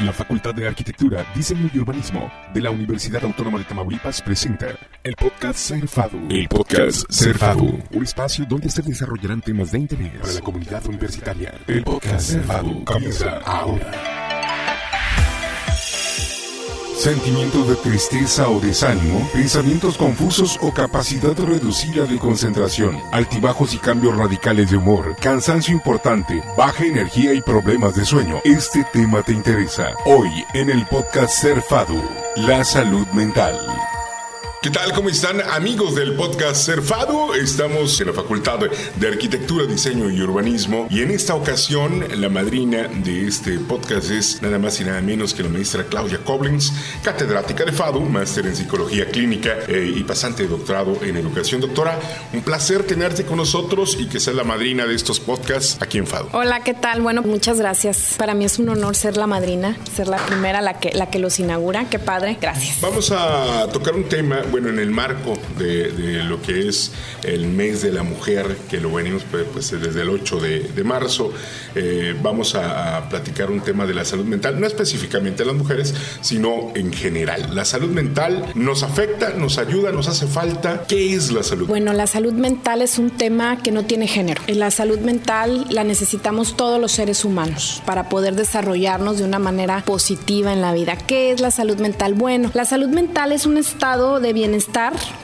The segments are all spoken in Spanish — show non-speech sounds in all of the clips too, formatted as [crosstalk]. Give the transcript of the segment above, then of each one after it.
La Facultad de Arquitectura, Diseño y Urbanismo de la Universidad Autónoma de Tamaulipas presenta el podcast Ser Fado. El podcast Ser Fado, un espacio donde se desarrollarán temas de interés para la comunidad universitaria. El podcast Ser Fado comienza ahora. Sentimientos de tristeza o desánimo, pensamientos confusos o capacidad reducida de concentración, altibajos y cambios radicales de humor, cansancio importante, baja energía y problemas de sueño. Este tema te interesa. Hoy en el podcast Ser Fado, la salud mental. ¿Qué tal? ¿Cómo están amigos del podcast Cerfado? Estamos en la Facultad de Arquitectura, Diseño y Urbanismo y en esta ocasión la madrina de este podcast es nada más y nada menos que la maestra Claudia Koblins, catedrática de FADO, máster en Psicología Clínica eh, y pasante de doctorado en Educación. Doctora, un placer tenerte con nosotros y que seas la madrina de estos podcasts aquí en FADO. Hola, ¿qué tal? Bueno, muchas gracias. Para mí es un honor ser la madrina, ser la primera, la que, la que los inaugura. Qué padre, gracias. Vamos a tocar un tema bueno, en el marco de, lo que es el mes de la mujer, que lo venimos pues, pues desde el 8 de, marzo, eh, vamos a, platicar un tema de la salud mental, no específicamente a las mujeres, sino en general. La salud mental nos afecta, nos ayuda, nos hace falta. ¿Qué es la salud? Bueno, la salud mental es un tema que no tiene género. La salud mental la necesitamos todos los seres humanos para poder desarrollarnos de una manera positiva en la vida. ¿Qué es la salud mental? Bueno, la salud mental es un estado de bienestar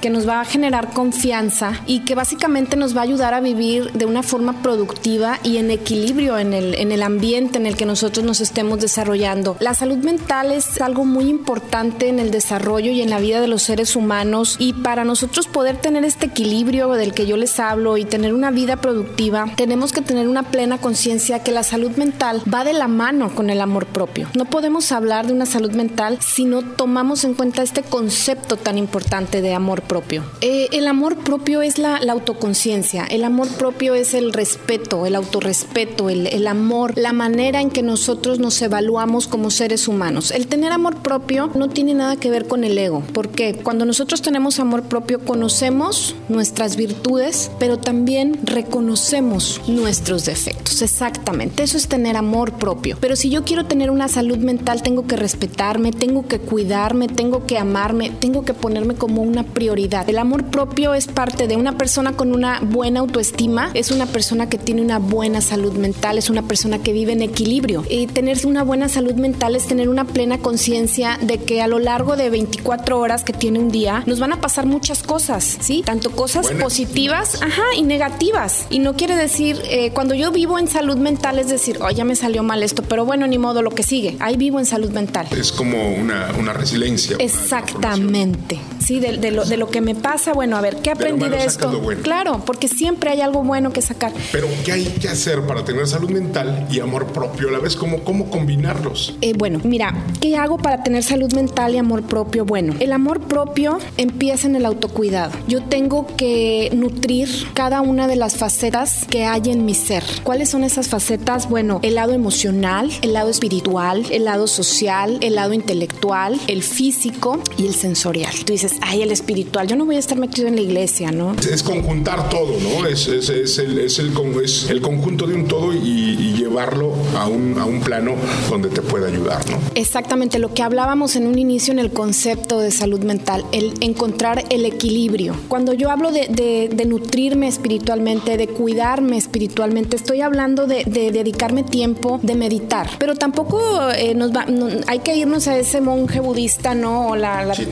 que nos va a generar confianza y que básicamente nos va a ayudar a vivir de una forma productiva y en equilibrio en el, en el ambiente en el que nosotros nos estemos desarrollando. La salud mental es algo muy importante en el desarrollo y en la vida de los seres humanos y para nosotros poder tener este equilibrio del que yo les hablo y tener una vida productiva, tenemos que tener una plena conciencia que la salud mental va de la mano con el amor propio. No podemos hablar de una salud mental si no tomamos en cuenta este concepto tan importante de amor propio. Eh, el amor propio es la, autoconciencia, el amor propio es el respeto, el autorrespeto, el, el amor, la manera en que nosotros nos evaluamos como seres humanos. El tener amor propio no tiene nada que ver con el ego, porque cuando nosotros tenemos amor propio conocemos nuestras virtudes, pero también reconocemos nuestros defectos. Exactamente, eso es tener amor propio. Pero si yo quiero tener una salud mental, tengo que respetarme, tengo que cuidarme, tengo que amarme, tengo que ponerme como un una prioridad. El amor propio es parte de una persona con una buena autoestima, es una persona que tiene una buena salud mental, es una persona que vive en equilibrio. Y tener una buena salud mental es tener una plena conciencia de que a lo largo de 24 horas que tiene un día nos van a pasar muchas cosas, ¿sí? Tanto cosas positivas, ajá, y negativas. Y no quiere decir, eh, cuando yo vivo en salud mental es decir, oh, ya me salió mal esto, pero bueno, ni modo, lo que sigue. Ahí vivo en salud mental. Es como una, una resiliencia. Exactamente, sí, del de lo, de lo que me pasa, bueno, a ver, ¿qué aprendí de esto? Claro, porque siempre hay algo bueno que sacar. Pero, ¿qué hay que hacer para tener salud mental y amor propio a la vez? ¿Cómo, cómo combinarlos? Eh, bueno, mira, ¿qué hago para tener salud mental y amor propio? Bueno, el amor propio empieza en el autocuidado. Yo tengo que nutrir cada una de las facetas que hay en mi ser. ¿Cuáles son esas facetas? Bueno, el lado emocional, el lado espiritual, el lado social, el lado intelectual, el físico y el sensorial. Tú dices, ay, el espiritual. Yo no voy a estar metido en la iglesia, ¿no? Es conjuntar todo, ¿no? Es, es, es, el, es, el, es el, conjunto de un todo y, llevarlo a un, a un, plano donde te pueda ayudar, ¿no? Exactamente, lo que hablábamos en un inicio en el concepto de salud mental, el encontrar el equilibrio. Cuando yo hablo de, de, nutrirme espiritualmente, de cuidarme espiritualmente, estoy hablando de, dedicarme tiempo, de meditar. Pero tampoco eh, nos va, hay que irnos a ese monje budista, ¿no? O la, la, sí,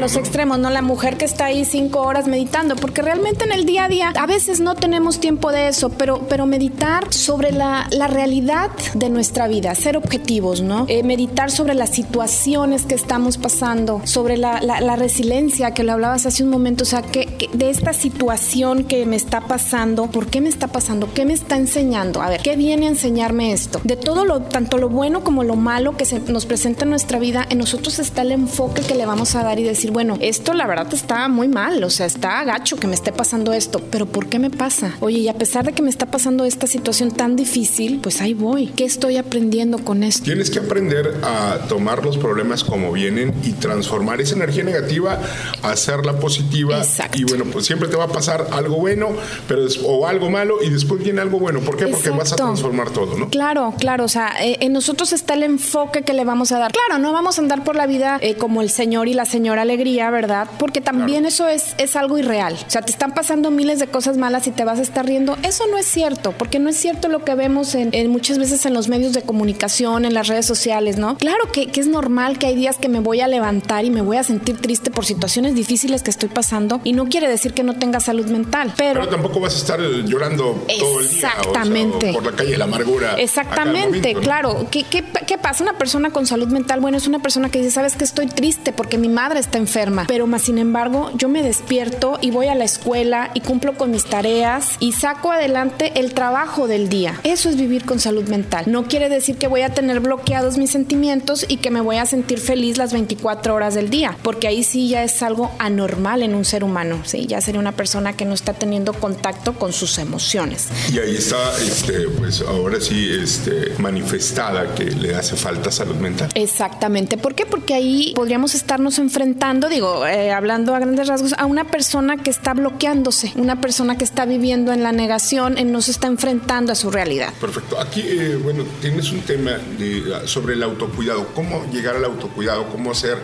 los extremos, ¿no? La mujer que está ahí cinco horas meditando, porque realmente en el día a día a veces no tenemos tiempo de eso, pero, pero meditar sobre la, la realidad de nuestra vida, ser objetivos, ¿no? Eh, meditar sobre las situaciones que estamos pasando, sobre la, la, resiliencia que lo hablabas hace un momento, o sea, que, de esta situación que me está pasando, ¿por qué me está pasando? ¿Qué me está enseñando? A ver, ¿qué viene a enseñarme esto? De todo lo, tanto lo bueno como lo malo que se nos presenta en nuestra vida, en nosotros está el enfoque que le vamos a dar y decir, bueno, esto la verdad está muy mal, o sea, está gacho que me esté pasando esto, pero ¿por qué me pasa? Oye, y a pesar de que me está pasando esta situación tan difícil, pues ahí voy. ¿Qué estoy aprendiendo con esto? Tienes que aprender a tomar los problemas como vienen y transformar esa energía negativa a hacerla positiva. Exacto. Y bueno, pues siempre te va a pasar algo bueno, pero o algo malo y después viene algo bueno. ¿Por qué? Porque vas a transformar todo, ¿no? Claro, claro. O sea, eh, en nosotros está el enfoque que le vamos a dar. Claro, no vamos a andar por la vida eh, como el señor y la señora alegría, ¿verdad? Porque también eso es, es algo irreal. O sea, te están pasando miles de cosas malas y te vas a estar riendo. Eso no es cierto, porque no es cierto lo que vemos en, muchas veces en los medios de comunicación, en las redes sociales, ¿no? Claro que, que es normal que hay días que me voy a levantar y me voy a sentir triste por situaciones difíciles que estoy pasando y no quiere decir que no tenga salud mental, pero... Pero tampoco vas a estar llorando todo el día. Exactamente. por la calle de la amargura. Exactamente, claro. ¿Qué, qué, qué pasa? Una persona con salud mental, bueno, es una persona que dice, sabes que estoy triste porque mi madre está enferma, pero más sin embargo yo me despierto y voy a la escuela y cumplo con mis tareas y saco adelante el trabajo del día. Eso es vivir con salud mental. No quiere decir que voy a tener bloqueados mis sentimientos y que me voy a sentir feliz las 24 horas del día, porque ahí sí ya es algo anormal en un ser humano, ¿sí? Ya sería una persona que no está teniendo contacto con sus emociones. Y ahí está, este, pues ahora sí, este, manifestada que le hace falta salud mental. Exactamente. ¿Por qué? Porque ahí podríamos estarnos enfrentando, digo, eh, hablando a grandes rasgos, a una persona que está bloqueándose, una persona que está viviendo en la negación, en no se está enfrentando a su realidad. Perfecto. Aquí, eh, bueno, tienes un tema sobre el autocuidado. ¿Cómo llegar al autocuidado? ¿Cómo hacer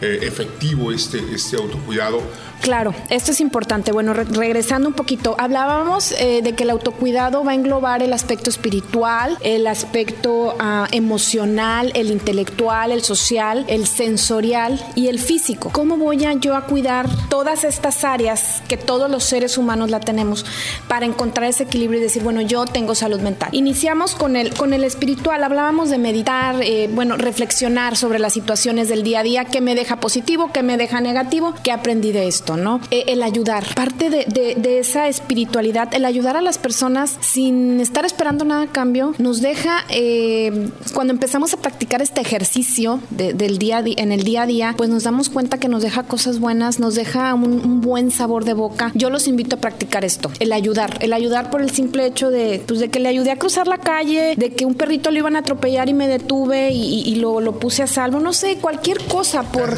eh, efectivo este, este autocuidado? Claro, esto es importante. Bueno, regresando un poquito, hablábamos eh, de que el autocuidado va a englobar el aspecto espiritual, el aspecto ah, emocional, el intelectual, el social, el sensorial y el físico. ¿Cómo voy a yo a cuidar todas estas áreas que todos los seres humanos la tenemos para encontrar ese equilibrio y decir, bueno, yo tengo salud mental? Iniciamos con el, con el espiritual, hablábamos de meditar, eh, bueno, reflexionar sobre las situaciones del día a día, qué me deja positivo, qué me deja negativo, qué aprendí de esto. ¿No? Eh, el ayudar, parte de, esa espiritualidad, el ayudar a las personas sin estar esperando nada a cambio, nos deja, eh, cuando empezamos a practicar este ejercicio del día en el día a día, pues nos damos cuenta que nos deja cosas buenas, nos deja un, buen sabor de boca. Yo los invito a practicar esto, el ayudar, el ayudar por el simple hecho de, pues, de que le ayudé a cruzar la calle, de que un perrito lo iban a atropellar y me detuve y, lo, lo, puse a salvo, no sé, cualquier cosa por...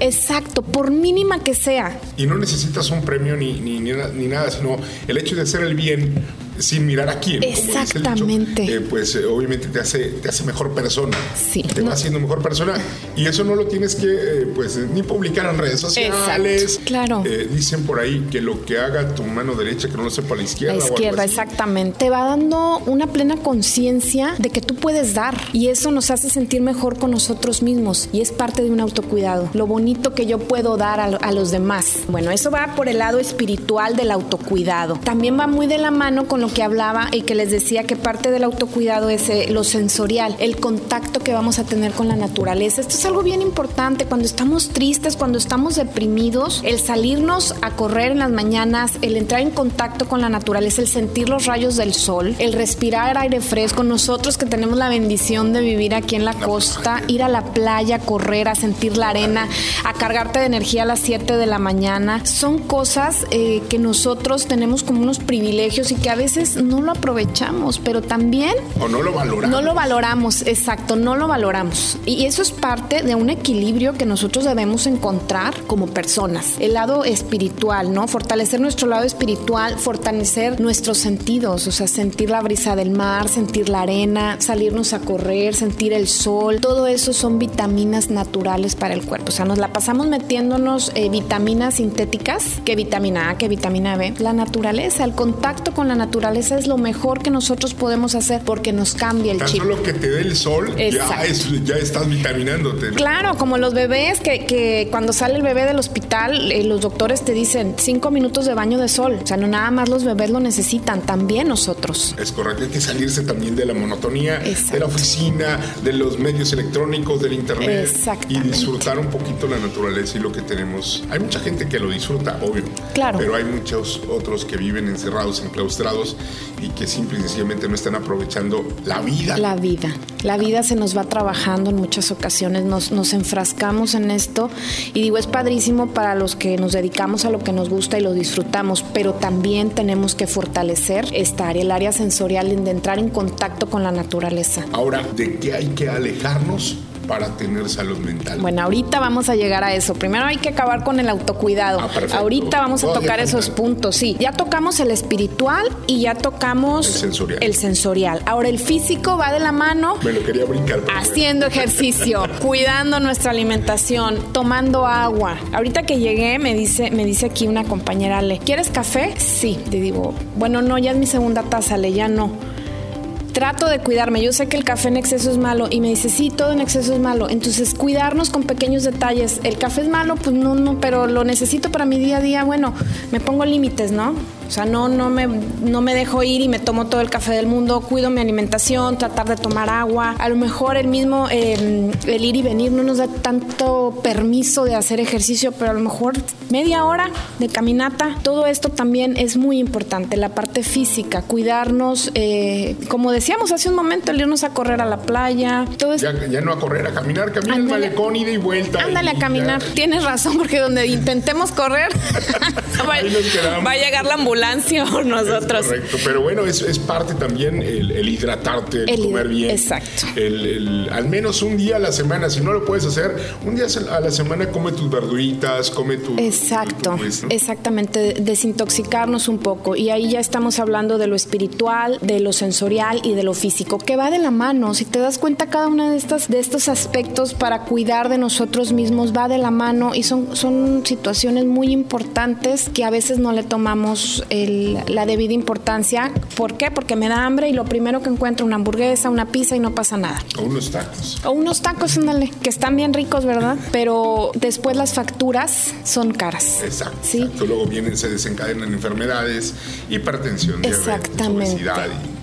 Exacto, por mínima que sea. Y no necesitas un premio ni, ni, ni, nada, sino el hecho de hacer el bien sin mirar a quién. Exactamente. Eh, pues eh, obviamente te hace, te hace mejor persona. Sí. Te va haciendo mejor persona. Y eso no lo tienes que, eh, pues, ni publicar en redes sociales. Claro. dicen por ahí que lo que haga tu mano derecha, que no lo sepa la izquierda. La izquierda, exactamente. Te va dando una plena conciencia de que tú puedes dar. Y eso nos hace sentir mejor con nosotros mismos. Y es parte de un autocuidado. Lo bonito que yo puedo dar a, a los demás. Bueno, eso va por el lado espiritual del autocuidado. También va muy de la mano con lo que hablaba y que les decía que parte del autocuidado es eh, lo sensorial, el contacto que vamos a tener con la naturaleza. Esto es algo bien importante cuando estamos tristes, cuando estamos deprimidos, el salirnos a correr en las mañanas, el entrar en contacto con la naturaleza, el sentir los rayos del sol, el respirar aire fresco. Nosotros que tenemos la bendición de vivir aquí en la costa, ir a la playa, correr, a sentir la arena, a cargarte de energía a las 7 de la mañana, son cosas eh, que nosotros tenemos como unos privilegios y que a veces no lo aprovechamos, pero también... O no lo valoramos. No lo valoramos, exacto, no lo valoramos. Y eso es parte de un equilibrio que nosotros debemos encontrar como personas. El lado espiritual, ¿no? Fortalecer nuestro lado espiritual, fortalecer nuestros sentidos, o sea, sentir la brisa del mar, sentir la arena, salirnos a correr, sentir el sol. Todo eso son vitaminas naturales para el cuerpo. O sea, nos la pasamos metiéndonos eh, vitaminas sintéticas, que vitamina A, que vitamina B. La naturaleza, el contacto con la naturaleza es lo mejor que nosotros podemos hacer porque nos cambia el Tan chip. solo que te dé el sol, ya, ya, estás vitaminándote. Claro, como los bebés que, que cuando sale el bebé del hospital, eh, los doctores te dicen cinco minutos de baño de sol. O sea, no nada más los bebés lo necesitan, también nosotros. Es correcto, hay que salirse también de la monotonía, de la oficina, de los medios electrónicos, del internet y disfrutar un poquito la naturaleza y lo que tenemos. Hay mucha gente que lo disfruta, obvio. Claro. Pero hay muchos otros que viven encerrados, enclaustrados y que simple y sencillamente no están aprovechando la vida. La vida. La vida se nos va trabajando en muchas ocasiones, nos, nos enfrascamos en esto y digo, es padrísimo para los que nos dedicamos a lo que nos gusta y lo disfrutamos, pero también tenemos que fortalecer esta área, el área sensorial, de entrar en contacto con la naturaleza. Ahora, ¿de qué hay que alejarnos? Para tener salud mental? Bueno, ahorita vamos a llegar a eso. Primero hay que acabar con el autocuidado. Ah, ahorita vamos a tocar esos puntos, sí. Ya tocamos el espiritual y ya tocamos el sensorial. el sensorial. Ahora el físico va de la mano. Me lo quería brincar. Haciendo ejercicio, [laughs] cuidando nuestra alimentación, tomando agua. Ahorita que llegué me dice me dice aquí una compañera, ¿le quieres café? Sí, te digo, bueno, no, ya es mi segunda taza, le ya no trato de cuidarme. Yo sé que el café en exceso es malo y me dice, sí, todo en exceso es malo. Entonces, cuidarnos con pequeños detalles. El café es malo, pues no, no, pero lo necesito para mi día a día. Bueno, me pongo límites, ¿no? O sea, no, no, me, no me dejo ir y me tomo todo el café del mundo, cuido mi alimentación, tratar de tomar agua. A lo mejor el mismo, em, el ir y venir no nos da tanto permiso de hacer ejercicio, pero a lo mejor media hora de caminata. Todo esto también es muy importante, la parte física, cuidarnos, eh, como decíamos hace un momento, el irnos a correr a la playa. Todo ya, ya, no a correr, a caminar, caminar el malecón, ida y vuelta. Ándale a caminar. Tienes razón, porque donde intentemos correr, [laughs] va, a llegar la ambulancia nosotros. correcto, pero bueno, es, es parte también el, hidratarte, el, comer bien. Exacto. El, al menos un día a la semana, si no lo puedes hacer, un día a la semana come tus verduritas, come tu... Exacto, exactamente, desintoxicarnos un poco. Y ahí ya estamos hablando de lo espiritual, de lo sensorial y de lo físico, que va de la mano. Si te das cuenta, cada uno de, estas, de estos aspectos para cuidar de nosotros mismos va de la mano y son, son situaciones muy importantes que a veces no le tomamos la debida importancia. ¿Por qué? Porque me da hambre y lo primero que encuentro una hamburguesa, una pizza y no pasa nada. O unos tacos. O unos tacos, ándale, que están bien ricos, ¿verdad? Pero después las facturas son caras. Exacto. ¿sí? Luego vienen, se desencadenan enfermedades, hipertensión, Exactamente. obesidad y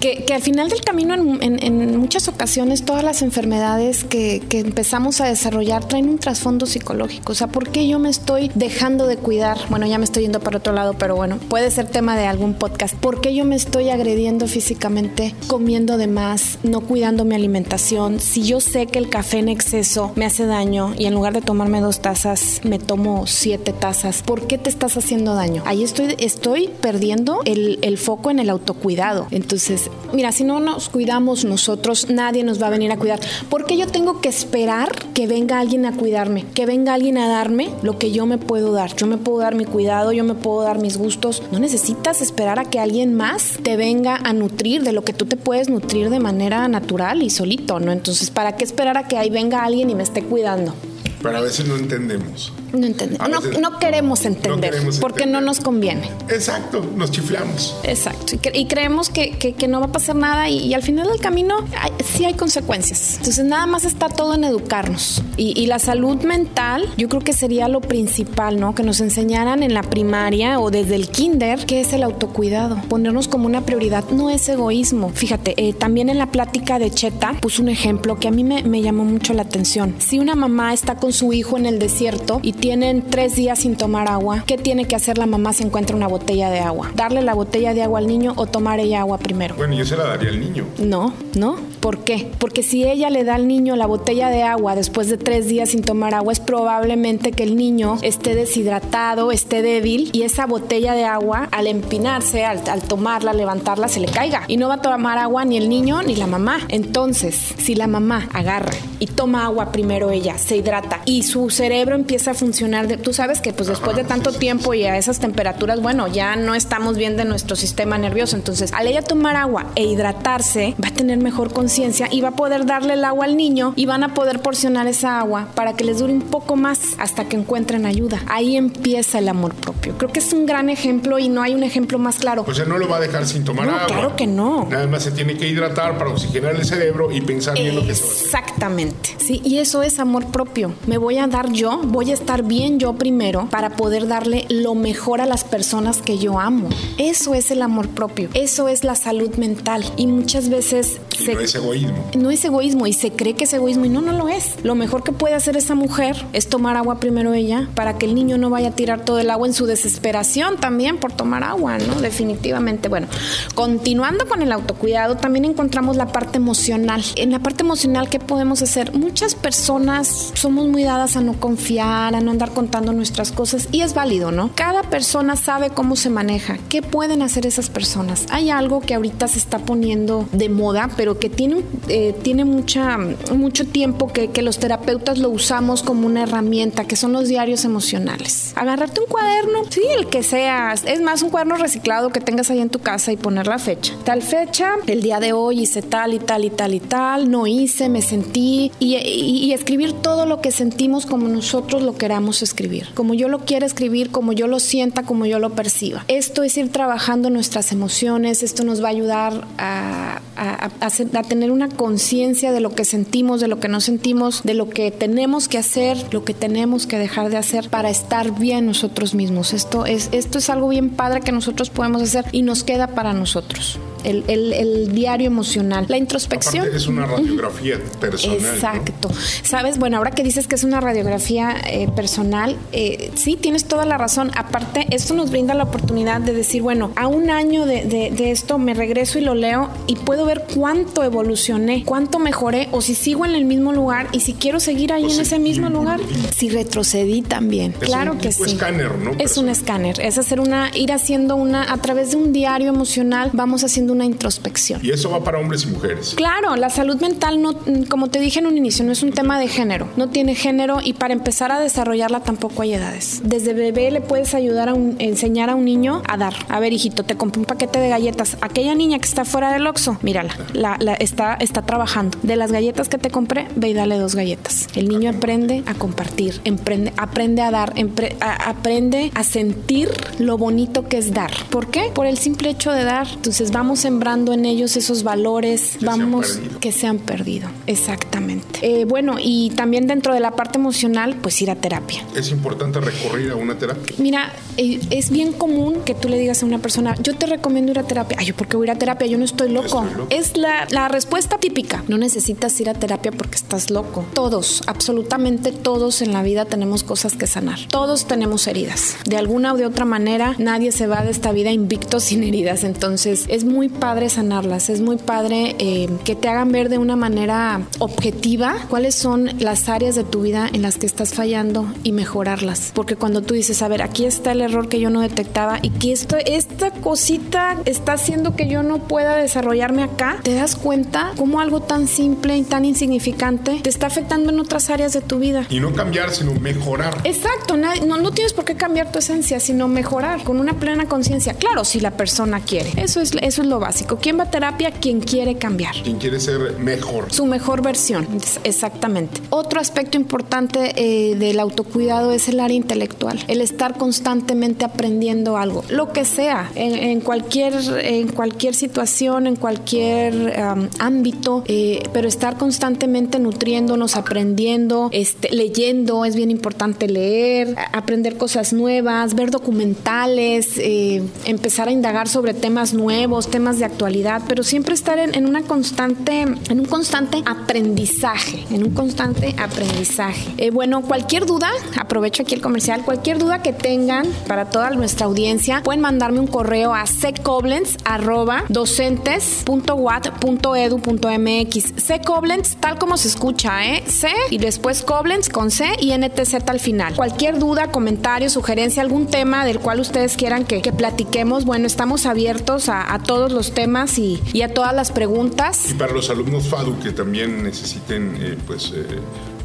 que, que, al final del camino, en, en, muchas ocasiones, todas las enfermedades que, que, empezamos a desarrollar traen un trasfondo psicológico. O sea, ¿por qué yo me estoy dejando de cuidar? Bueno, ya me estoy yendo para otro lado, pero bueno, puede ser tema de algún podcast. ¿Por qué yo me estoy agrediendo físicamente, comiendo de más, no cuidando mi alimentación? Si yo sé que el café en exceso me hace daño y en lugar de tomarme dos tazas, me tomo siete tazas, ¿por qué te estás haciendo daño? Ahí estoy, estoy perdiendo el, el foco en el autocuidado. Entonces, mira, si no nos cuidamos nosotros, nadie nos va a venir a cuidar. ¿Por qué yo tengo que esperar que venga alguien a cuidarme? Que venga alguien a darme lo que yo me puedo dar. Yo me puedo dar mi cuidado, yo me puedo dar mis gustos. No necesitas esperar a que alguien más te venga a nutrir de lo que tú te puedes nutrir de manera natural y solito, ¿no? Entonces, ¿para qué esperar a que ahí venga alguien y me esté cuidando? Pero a veces no entendemos. No entendemos. No, queremos entender. porque no nos conviene. Exacto, nos chiflamos. Exacto. Y, creemos que, no va a pasar nada y, al final del camino sí hay consecuencias. Entonces nada más está todo en educarnos. Y, la salud mental yo creo que sería lo principal, ¿no? Que nos enseñaran en la primaria o desde el kinder qué es el autocuidado. Ponernos como una prioridad. No es egoísmo. Fíjate, eh, también en la plática de Cheta puso un ejemplo que a mí me, me llamó mucho la atención. Si una mamá está con su hijo en el desierto y tienen tres días sin tomar agua, ¿qué tiene que hacer la mamá si encuentra una botella de agua? ¿Darle la botella de agua al niño o tomar ella agua primero? Bueno, yo se la daría al niño. No, no. ¿Por qué? Porque si ella le da al niño la botella de agua después de tres días sin tomar agua, es probablemente que el niño esté deshidratado, esté débil y esa botella de agua, al empinarse, al, al tomarla, levantarla, se le caiga. Y no va a tomar agua ni el niño ni la mamá. Entonces, si la mamá agarra y toma agua primero ella, se hidrata y su cerebro empieza a funcionar. De, tú sabes que pues después de tanto tiempo y a esas temperaturas, bueno, ya no estamos bien de nuestro sistema nervioso. Entonces, al ella tomar agua e hidratarse, va a tener mejor conciencia y va a poder darle el agua al niño y van a poder porcionar esa agua para que les dure un poco más hasta que encuentren ayuda. Ahí empieza el amor propio. Creo que es un gran ejemplo y no hay un ejemplo más claro. O sea, no lo va a dejar sin tomar agua. Claro que no. Nada más se tiene que hidratar para oxigenar el cerebro y pensar bien lo que Exactamente. Sí, y eso es amor propio. Me voy a dar yo, voy a estar bien yo primero para poder darle lo mejor a las personas que yo amo. Eso es el amor propio, eso es la salud mental y muchas veces y no es egoísmo. No es egoísmo y se cree que es egoísmo y no, no lo es. Lo mejor que puede hacer esa mujer es tomar agua primero ella para que el niño no vaya a tirar todo el agua en su desesperación también por tomar agua, ¿no? Definitivamente. Bueno, continuando con el autocuidado, también encontramos la parte emocional. En la parte emocional, ¿qué podemos hacer? Muchas personas somos muy dadas a no confiar, a no andar contando nuestras cosas y es válido, ¿no? Cada persona sabe cómo se maneja. ¿Qué pueden hacer esas personas? Hay algo que ahorita se está poniendo de moda, pero que tiene, eh, tiene mucha, mucho tiempo que, que los terapeutas lo usamos como una herramienta, que son los diarios emocionales. Agarrarte un cuaderno, sí, el que sea. Es más, un cuaderno reciclado que tengas ahí en tu casa y poner la fecha. Tal fecha, el día de hoy hice tal y tal y tal y tal, no hice, me sentí. Y, y, y escribir todo lo que sentimos como nosotros lo queramos escribir. Como yo lo quiero escribir, como yo lo sienta, como yo lo perciba. Esto es ir trabajando nuestras emociones, esto nos va a ayudar a, a, a, a tener una conciencia de lo que sentimos, de lo que no sentimos, de lo que tenemos que hacer, lo que tenemos que dejar de hacer para estar bien nosotros mismos. Esto es, esto es algo bien padre que nosotros podemos hacer y nos queda para nosotros. El, el, el, diario emocional. La introspección. Aparte es una radiografía personal. Exacto. ¿no? Sabes, bueno, ahora que dices que es una radiografía eh, personal, eh, sí, tienes toda la razón. Aparte, esto nos brinda la oportunidad de decir, bueno, a un año de, de, de esto me regreso y lo leo y puedo ver cuánto evolucioné, cuánto mejoré o si sigo en el mismo lugar y si quiero seguir ahí O en ese mismo y- lugar, si retrocedí también. Es claro un que tipo sí. escáner, ¿no? Es un escáner, es hacer una, ir haciendo una, a través de un diario emocional, vamos haciendo una introspección. Y eso va para hombres y mujeres. Claro, la salud mental no, como te dije en un inicio, no es un tema de género, no tiene género y para empezar a desarrollarla tampoco hay edades. Desde bebé le puedes ayudar a un- enseñar a un niño a dar. A ver, hijito, te compré un paquete de galletas. Aquella niña que está fuera del Oxxo, mírala, la, la- está, está trabajando. De las galletas que te compré, ve y dale dos galletas. El niño aprende a compartir, emprende, aprende a dar, empre- a- aprende a sentir lo bonito que es dar. ¿Por qué? Por el simple hecho de dar. Entonces vamos sembrando en ellos esos valores, se han vamos perdido. que se han perdido. Exactamente. Eh, bueno, y también dentro de la parte emocional, pues ir a terapia. Es importante recurrir a una terapia. Mira, eh, es bien común que tú le digas a una persona, yo te recomiendo ir a terapia. Ay, ¿yo por qué voy a ir a terapia? Yo no estoy loco. Estoy loco. Es la, la respuesta típica. No necesitas ir a terapia porque estás loco. Todos, absolutamente todos en la vida tenemos cosas que sanar. Todos tenemos heridas. De alguna o de otra manera, nadie se va de esta vida invicto [laughs] sin heridas. Entonces, es muy padre sanarlas. Es muy padre eh, que te hagan ver de una manera objetiva cuáles son las áreas de tu vida en las que estás fallando y mejorarlas. Porque cuando tú dices, a ver, aquí está el error que yo no detectaba y que esto, esta cosita está haciendo que yo no pueda desarrollarme acá, te das cuenta cómo algo tan simple y tan insignificante te está afectando en otras áreas de tu vida. Y no cambiar, sino mejorar. Exacto, no, no tienes por qué cambiar tu esencia, sino mejorar con una plena conciencia. Claro, si la persona quiere. Eso es, eso es lo básico. ¿Quién va a terapia? Quien quiere cambiar Quien quiere ser mejor. su mejor versión, exactamente. Otro aspecto importante eh, del autocuidado es el área intelectual, el estar constantemente aprendiendo algo, lo que sea, en, en cualquier, en cualquier situación, en cualquier um, ámbito, eh, pero estar constantemente nutriéndonos, aprendiendo, este, leyendo, es bien importante leer, aprender cosas nuevas, ver documentales, eh, empezar a indagar sobre temas nuevos, temas de actualidad, pero siempre estar en, en una constante, en un constante aprendizaje, en un constante aprendizaje. Eh, bueno, cualquier duda, aprovecho aquí el comercial, cualquier duda que tengan para toda nuestra audiencia, pueden mandarme un correo a ccoblenz@docentes.wat.edu.mx. ccoblenz, tal como se escucha, ¿eh? C y después Koblenz con C y NTZ al final. Cualquier duda, comentario, sugerencia, algún tema del cual ustedes quieran que, que platiquemos, bueno, estamos abiertos a, a todos los temas y, y a todas las preguntas. Y para los alumnos FADU que también necesiten eh, pues eh,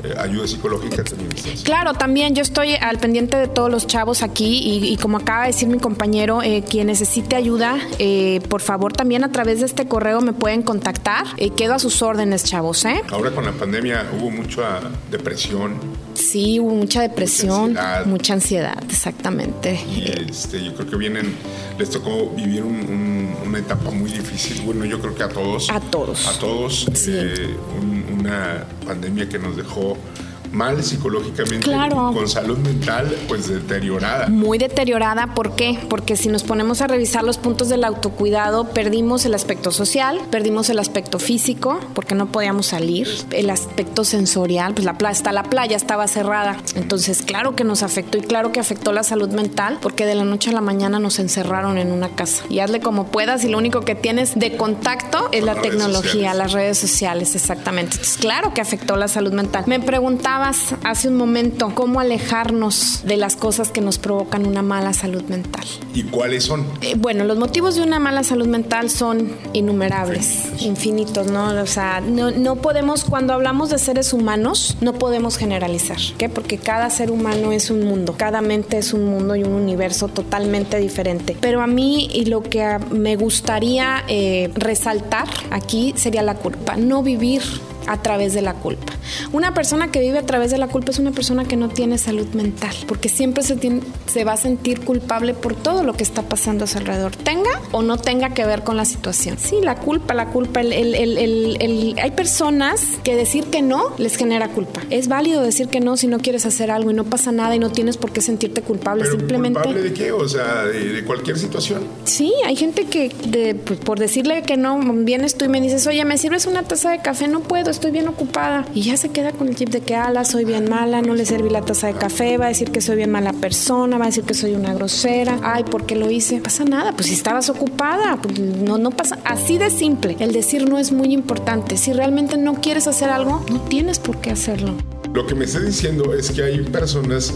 eh, ayuda psicológica también. Claro, también yo estoy al pendiente de todos los chavos aquí y, y como acaba de decir mi compañero, eh, quien necesite ayuda, eh, por favor también a través de este correo me pueden contactar. Eh, quedo a sus órdenes, chavos, ¿eh? Ahora con la pandemia hubo mucha depresión Sí, hubo mucha depresión, Mucha ansiedad. mucha ansiedad, exactamente. y este, yo creo que vienen, les tocó vivir un- un- una etapa muy difícil. Bueno, yo creo que a todos. A todos. A todos. Sí. eh, un- una pandemia que nos dejó mal psicológicamente claro. con salud mental pues deteriorada. Muy deteriorada, ¿por qué? Porque si nos ponemos a revisar los puntos del autocuidado, perdimos el aspecto social, perdimos el aspecto físico, porque no podíamos salir, el aspecto sensorial, pues la playa, hasta la playa estaba cerrada. Entonces, claro que nos afectó y claro que afectó la salud mental, porque de la noche a la mañana nos encerraron en una casa. Y hazle como puedas y lo único que tienes de contacto es la tecnología, las redes sociales, exactamente. Entonces, claro que afectó la salud mental. Me hace un momento cómo alejarnos de las cosas que nos provocan una mala salud mental. ¿Y cuáles son? Eh, bueno, los motivos de una mala salud mental son innumerables, infinitos, ¿no? O sea, no, no podemos, cuando hablamos de seres humanos, no podemos generalizar, ¿qué? Porque cada ser humano es un mundo, cada mente es un mundo y un universo totalmente diferente. Pero a mí y lo que me gustaría eh, resaltar aquí sería la culpa, no vivir a través de la culpa. Una persona que vive a través de la culpa es una persona que no tiene salud mental, porque siempre se, tiene, se va a sentir culpable por todo lo que está pasando a su alrededor, tenga o no tenga que ver con la situación. Sí, la culpa, la culpa, el, el, el, hay personas que decir que no les genera culpa. Es válido decir que no si no quieres hacer algo y no pasa nada y no tienes por qué sentirte culpable. Pero Simplemente. ¿Culpable de qué? O sea, de, cualquier situación. Sí, hay gente que de, pues, por decirle que no, vienes tú y me dices, oye, ¿me sirves una taza de café? No puedo, estoy bien ocupada. Y ya se queda con el chip de que, ala, soy bien mala, no le serví la taza de café, va a decir que soy bien mala persona, va a decir que soy una grosera. Ay, ¿por qué lo hice? No pasa nada, pues si estabas ocupada, pues no, no pasa. Así de simple. El decir no es muy importante. Si realmente no quieres hacer algo, no tienes por qué hacerlo. Lo que me está diciendo es que hay personas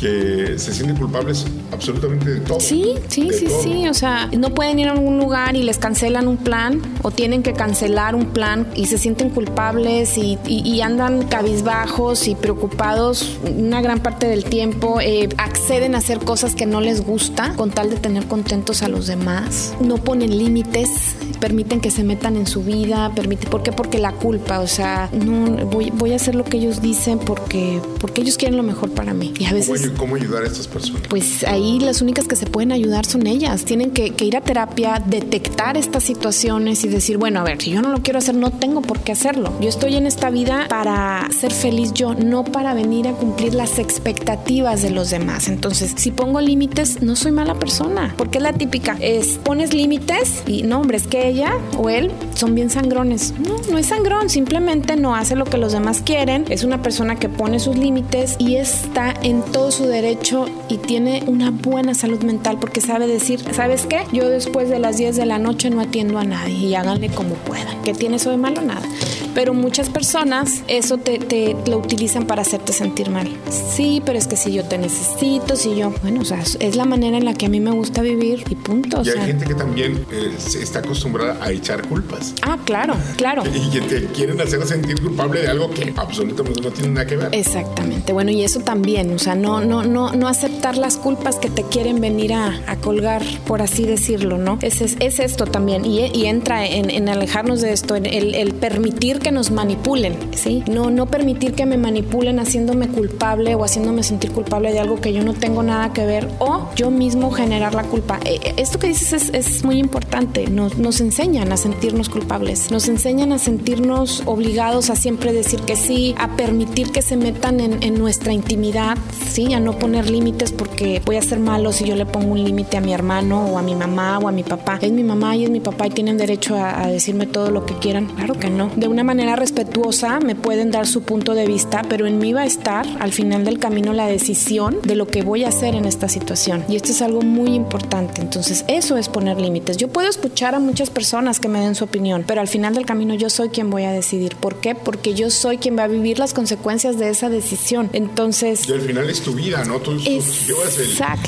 que se sienten culpables absolutamente de todo. Sí, sí, sí, sí. O sea, no pueden ir a algún lugar y les cancelan un plan o tienen que cancelar un plan y se sienten culpables y, andan cabizbajos y preocupados una gran parte del tiempo. Eh, acceden a hacer cosas que no les gusta con tal de tener contentos a los demás. No ponen límites, permiten que se metan en su vida. Permiten, ¿Por qué? Porque la culpa. O sea, no voy, voy a hacer lo que ellos dicen porque, porque ellos quieren lo mejor para mí. Y a veces cómo ayudar a estas personas? Pues ahí las únicas que se pueden ayudar son ellas. Tienen que, ir a terapia, detectar estas situaciones y decir, bueno, a ver, si yo no lo quiero hacer, no tengo por qué hacerlo. Yo estoy en esta vida para ser feliz yo, no para venir a cumplir las expectativas de los demás. Entonces, si pongo límites, no soy mala persona. Porque es la típica, es pones límites y no, hombre, es que ella o él son bien sangrones. No, no es sangrón, simplemente no hace lo que los demás quieren. Es una persona que pone sus límites y está en todos su derecho y tiene una buena salud mental porque sabe decir, ¿sabes qué? Yo después de las 10 de la noche no atiendo a nadie y háganle como puedan. ¿Qué tiene eso de malo? Nada. Pero muchas personas eso te, te, lo utilizan para hacerte sentir mal. Sí, pero es que si yo te necesito, si yo, bueno, o sea, es la manera en la que a mí me gusta vivir y punto. Y hay gente que también eh, está acostumbrada a echar culpas. Ah, claro, claro. Y que te quieren hacer sentir culpable de algo que absolutamente no tiene nada que ver. Exactamente. Bueno, y eso también, o sea, no, no, no, no aceptar las culpas que te quieren venir a, colgar, por así decirlo, ¿no? Es, es, esto también. Y, y entra en, alejarnos de esto, en el, el permitir que nos manipulen, ¿sí? No, no permitir que me manipulen haciéndome culpable o haciéndome sentir culpable de algo que yo no tengo nada que ver o yo mismo generar la culpa. Eh, eh, esto que dices es, muy importante. Nos, nos, enseñan a sentirnos culpables, nos enseñan a sentirnos obligados a siempre decir que sí, a permitir que se metan en, en nuestra intimidad, ¿sí? A no poner límites porque voy a ser malo si yo le pongo un límite a mi hermano o a mi mamá o a mi papá. Es mi mamá y es mi papá y tienen derecho a, a decirme todo lo que quieran. Claro que no. De una manera respetuosa me pueden dar su punto de vista, pero en mí va a estar al final del camino la decisión de lo que voy a hacer en esta situación. Y esto es algo muy importante. Entonces, eso es poner límites. Yo puedo escuchar a muchas personas que me den su opinión, pero al final del camino yo soy quien voy a decidir. ¿Por qué? Porque yo soy quien va a vivir las consecuencias de esa decisión. Entonces... Y al final es tu vida, ¿no? Tú, llevas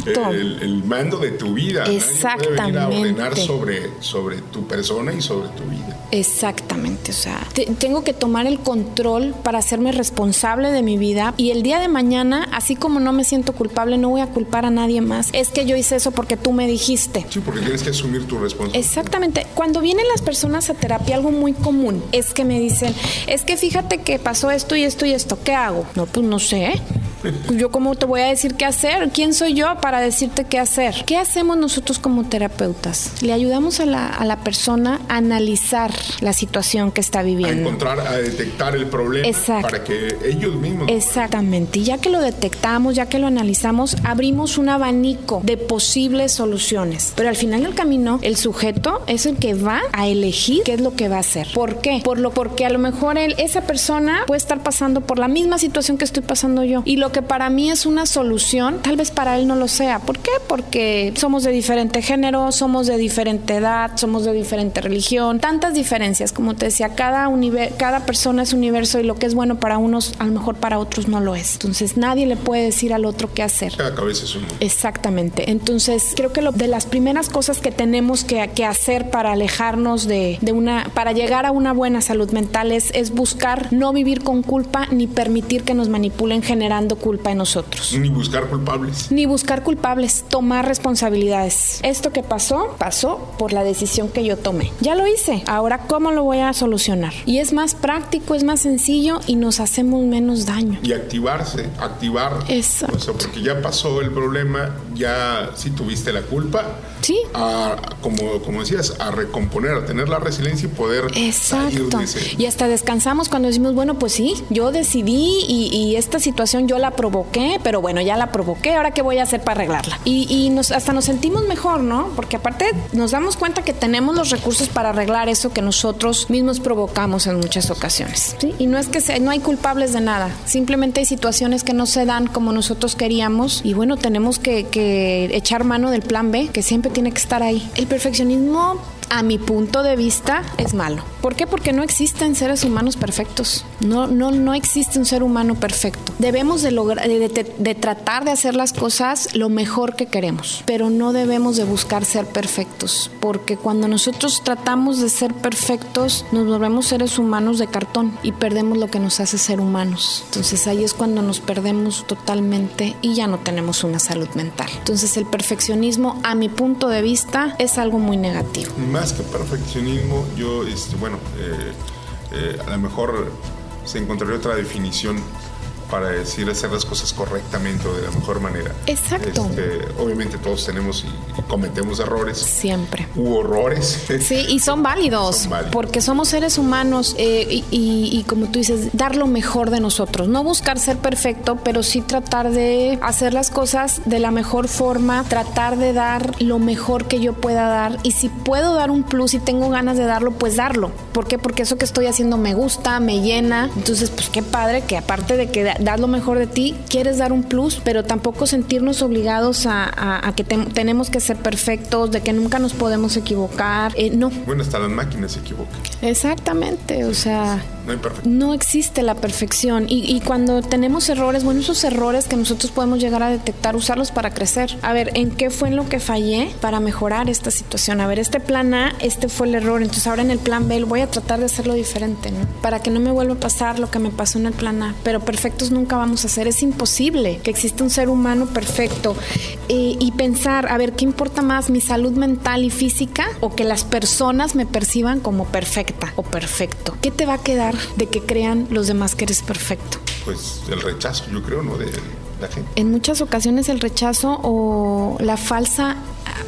el, el, mando de tu vida. Exactamente. Nadie puede venir a ordenar sobre, sobre tu persona y sobre tu vida. Exactamente. O sea, tengo que tomar el control para hacerme responsable de mi vida y el día de mañana, así como no me siento culpable, no voy a culpar a nadie más. Es que yo hice eso porque tú me dijiste. Sí, porque tienes que asumir tu responsabilidad. Exactamente. Cuando vienen las personas a terapia, algo muy común es que me dicen, es que fíjate que pasó esto y esto y esto, ¿qué hago? No, pues no sé Yo cómo te voy a decir qué hacer, quién soy yo para decirte qué hacer. ¿Qué hacemos nosotros como terapeutas? Le ayudamos a la, a la persona a analizar la situación que está viviendo. A encontrar, a detectar el problema para que ellos mismos. Exactamente. Y ya que lo detectamos, ya que lo analizamos, abrimos un abanico de posibles soluciones. Pero al final del camino, el sujeto es el que va a elegir qué es lo que va a hacer. ¿Por qué? Por lo porque a lo mejor él, esa persona puede estar pasando por la misma situación que estoy pasando yo. Y lo que para mí es una solución, tal vez para él no lo sea. ¿Por qué? Porque somos de diferente género, somos de diferente edad, somos de diferente religión, tantas diferencias. Como te decía, cada, cada persona es universo y lo que es bueno para unos, a lo mejor para otros no lo es. Entonces nadie le puede decir al otro qué hacer. Cada cabeza es un mundo. Exactamente. Entonces creo que lo, de las primeras cosas que tenemos que, que hacer para alejarnos de, de, una, para llegar a una buena salud mental es, es buscar no vivir con culpa ni permitir que nos manipulen generando culpa en nosotros. Ni buscar culpables. Ni buscar culpables, tomar responsabilidades. Esto que pasó, pasó por la decisión que yo tomé. Ya lo hice, ahora ¿cómo lo voy a solucionar? Y es más práctico, es más sencillo y nos hacemos menos daño. Y activarse, activar. Exacto. O sea, porque ya pasó el problema, ya si tuviste la culpa, sí. a, como, como decías, a recomponer, a tener la resiliencia y poder Exacto. Y hasta descansamos cuando decimos, bueno, pues sí, yo decidí y, y, esta situación yo la provoqué, pero bueno, ya la provoqué, ahora qué voy a hacer para arreglarla. Y, nos, hasta nos sentimos mejor, ¿no? Porque aparte nos damos cuenta que tenemos los recursos para arreglar eso que nosotros mismos provocamos en muchas ocasiones. Y no es que se, no hay culpables de nada, simplemente hay situaciones que no se dan como nosotros queríamos y bueno, tenemos que echar mano del plan B, que siempre tiene que estar ahí. El perfeccionismo a mi punto de vista, es malo. ¿Por qué? Porque no existen seres humanos perfectos. No, no, no existe un ser humano perfecto. Debemos de, lograr, de, de, de, tratar de hacer las cosas lo mejor que queremos, pero no debemos de buscar ser perfectos, porque cuando nosotros tratamos de ser perfectos, nos volvemos seres humanos de cartón y perdemos lo que nos hace ser humanos. Entonces ahí es cuando nos perdemos totalmente y ya no tenemos una salud mental. Entonces el perfeccionismo, a mi punto de vista, es algo muy negativo que perfeccionismo, yo, este, bueno, eh, eh, a lo mejor se encontraría otra definición para decir hacer las cosas correctamente o de la mejor manera. Exacto. Este, obviamente todos tenemos y cometemos errores. Siempre. U horrores. [laughs] Sí, y son válidos, son válidos. porque somos seres humanos eh, y, como tú dices, dar lo mejor de nosotros. No buscar ser perfecto, pero sí tratar de hacer las cosas de la mejor forma, tratar de dar lo mejor que yo pueda dar. Y si puedo dar un plus y tengo ganas de darlo, pues darlo. ¿Por qué? Porque eso que estoy haciendo me gusta, me llena. Entonces, pues qué padre que aparte de que das lo mejor de ti, quieres dar un plus, pero tampoco sentirnos obligados a, a, a que te, tenemos que ser perfectos, de que nunca nos podemos equivocar. Eh, no. Bueno, hasta las máquinas se equivocan. Exactamente, o sea, no, hay no existe la perfección. Y, y, cuando tenemos errores, bueno, esos errores que nosotros podemos llegar a detectar, usarlos para crecer. A ver, ¿en qué fue en lo que fallé para mejorar esta situación? A ver, este plan A, este fue el error, entonces ahora en el plan B voy a tratar de hacerlo diferente, ¿no? Para que no me vuelva a pasar lo que me pasó en el plan A. Pero perfectos nunca vamos a ser. Es imposible que exista un ser humano perfecto. Eh, y pensar, a ver, ¿qué importa más, mi salud mental y física o que las personas me perciban como perfecta o perfecto? ¿Qué te va a quedar de que crean los demás que eres perfecto? Pues el rechazo, yo creo, ¿no? De la gente. En muchas ocasiones el rechazo o la falsa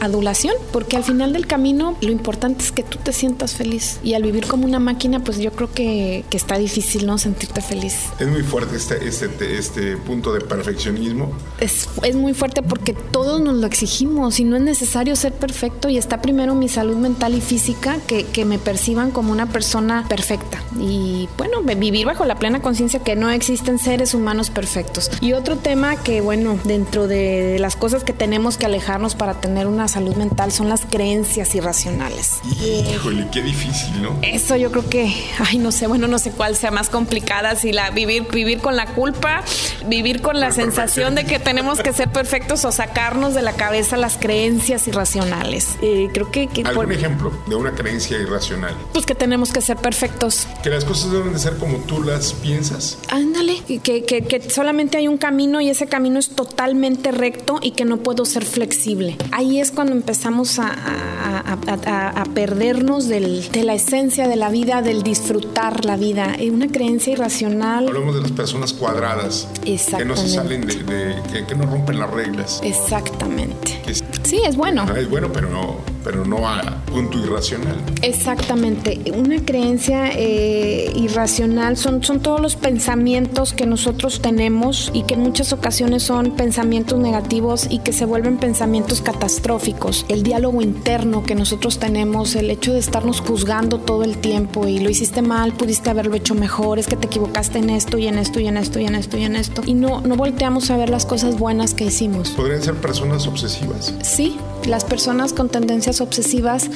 adulación, porque al final del camino lo importante es que tú te sientas feliz. Y al vivir como una máquina, pues yo creo que, que está difícil, ¿no? Sentirte feliz. Es muy fuerte este, este, este punto de perfeccionismo. Es, es muy fuerte porque todos nos lo exigimos y no es necesario ser perfecto y está primero mi salud mental y física que, que me perciban como una persona perfecta. Y bueno, vivir bajo la plena conciencia que no existen seres humanos perfectos. Y otro tema que, bueno, dentro de las cosas que tenemos que alejarnos para tener una salud mental son las creencias irracionales. Híjole, qué difícil, ¿no? Eso yo creo que, ay, no sé, bueno, no sé cuál sea más complicada, si la vivir, vivir con la culpa, vivir con la, la sensación de que tenemos que ser perfectos o sacarnos de la cabeza las creencias irracionales. Eh, creo que... que ¿Algún por, ejemplo de una creencia irracional? Pues que tenemos que ser perfectos. Que las cosas deben de ser como tú las piensas. Ándale, que, que, que solamente hay un camino y ese camino es totalmente recto y que no puedo ser flexible. Ahí es es cuando empezamos a, a, perdernos del, de la esencia de la vida, del disfrutar la vida. Una creencia irracional. Hablamos de las personas cuadradas. Que no se salen de, que, no rompen las reglas. Exactamente. sí, es bueno. es bueno, pero no, pero no a punto irracional. Exactamente. Una creencia eh, irracional son, son todos los pensamientos que nosotros tenemos y que en muchas ocasiones son pensamientos negativos y que se vuelven pensamientos catastróficos. El diálogo interno que nosotros tenemos, el hecho de estarnos juzgando todo el tiempo y lo hiciste mal, pudiste haberlo hecho mejor, es que te equivocaste en esto y en esto y en esto y en esto y en esto. Y no, no volteamos a ver las cosas buenas que hicimos. ¿Podrían ser personas obsesivas? Sí, las personas con tendencias obsesivas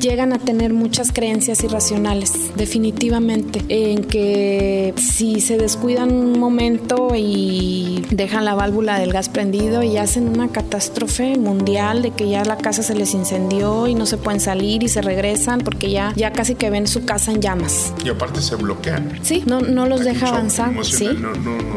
llegan a tener muchas creencias irracionales, definitivamente, en que si se descuidan un momento y dejan la válvula del gas prendido y hacen una catástrofe mundial de que ya la casa se les incendió y no se pueden salir y se regresan porque ya, ya casi que ven su casa en llamas. Y aparte se bloquean. Sí, no, no los deja avanzar. Sí,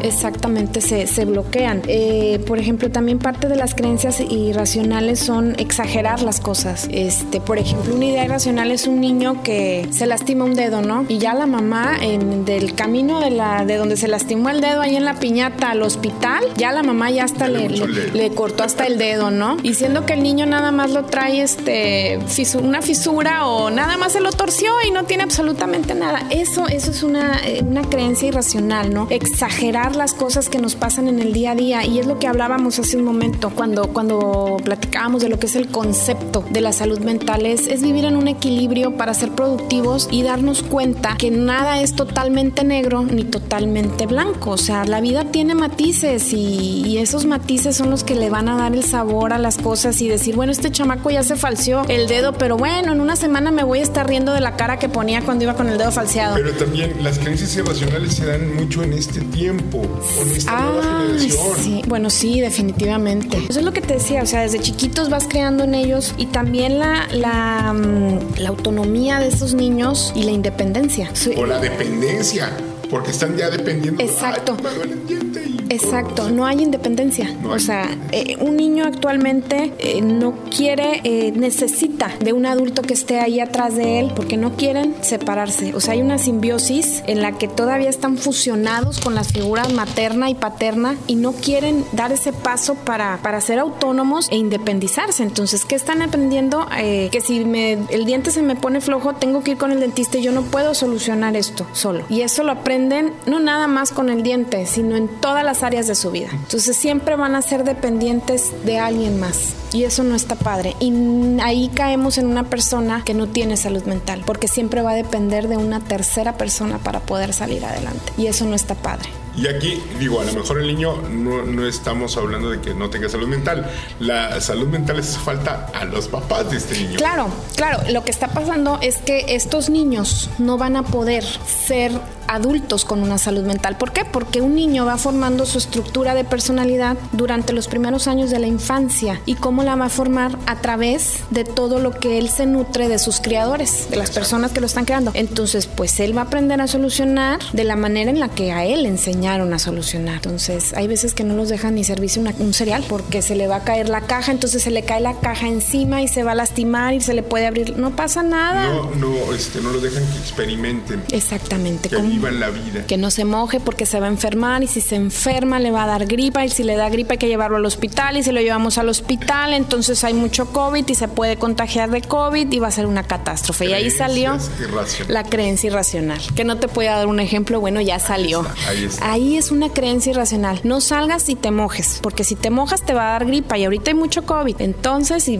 exactamente, se, se bloquean. Eh, por ejemplo, también parte de las creencias irracionales son exagerar las cosas. Este, por ejemplo, una idea irracional es un niño que se lastima un dedo, ¿no? Y ya la mamá en del camino de la de donde se lastimó el dedo ahí en la piñata al hospital, ya la mamá ya hasta le, le, cortó hasta el dedo, ¿no? Y siendo que el niño nada más lo trae este una fisura o nada más se lo torció y no tiene absolutamente nada. Eso eso es una, eh, una creencia irracional, ¿no? Exagerar las cosas que nos pasan en el día a día y es lo que hablábamos hace un momento cuando cuando platicábamos de lo que es el concepto de la salud mental es, vivir en un equilibrio para ser productivos y darnos cuenta que nada es totalmente negro ni totalmente blanco. O sea, la vida tiene matices y, y esos matices son los que le van a dar el sabor a las cosas y decir, bueno, este chamaco ya se falseó el dedo, pero bueno, en una semana me voy a estar riendo de la cara que ponía cuando iba con el dedo falseado. Pero también las creencias irracionales se dan mucho en este tiempo, con esta nueva generación. Sí, bueno, sí, definitivamente. Eso es lo que te decía, o sea, desde chiquitos vas creando en ellos y también la, la, mm, la autonomía de esos niños y la independencia. O la dependencia, porque están ya dependiendo. Exacto. Exacto, no hay independencia. o sea, eh, un niño actualmente eh, no quiere, eh, necesita de un adulto que esté ahí atrás de él porque no quieren separarse. O sea, hay una simbiosis en la que todavía están fusionados con las figuras materna y paterna y no quieren dar ese paso para, para ser autónomos e independizarse. Entonces, ¿qué están aprendiendo? que si me, el diente se me pone flojo, tengo que ir con el dentista y yo no puedo solucionar esto solo. Y eso lo aprenden no nada más con el diente, sino en todas las áreas de su vida. Entonces siempre van a ser dependientes de alguien más y eso no está padre. Y ahí caemos en una persona que no tiene salud mental porque siempre va a depender de una tercera persona para poder salir adelante y eso no está padre. Y aquí, digo, a lo mejor el niño no, no, estamos hablando de que no tenga salud mental. La salud mental es falta a los papás de este niño. Claro, claro. Lo que está pasando es que estos niños no van a poder ser adultos con una salud mental. ¿Por qué? Porque un niño va formando su estructura de personalidad durante los primeros años de la infancia y cómo la va a formar a través de todo lo que él se nutre de sus criadores, de las personas que lo están creando. Entonces, pues él va a aprender a solucionar de la manera en la que a él enseñaron a solucionar. Entonces, hay veces que no los dejan ni servirse un cereal porque se le va a caer la caja, entonces se le cae la caja encima y se va a lastimar y se le puede abrir. No pasa nada. No, no, este, no los dejan que experimenten. Exactamente en la vida. Que no se moje porque se va a enfermar y si se enferma le va a dar gripa y si le da gripa hay que llevarlo al hospital y si lo llevamos al hospital entonces hay mucho COVID y se puede contagiar de COVID y va a ser una catástrofe. y ahí salió la creencia irracional. Que no te puede dar un ejemplo, bueno, ya salió. Ahí, es una creencia irracional. No salgas y te mojes, porque si te mojas te va a dar gripa y ahorita hay mucho COVID. Entonces, y,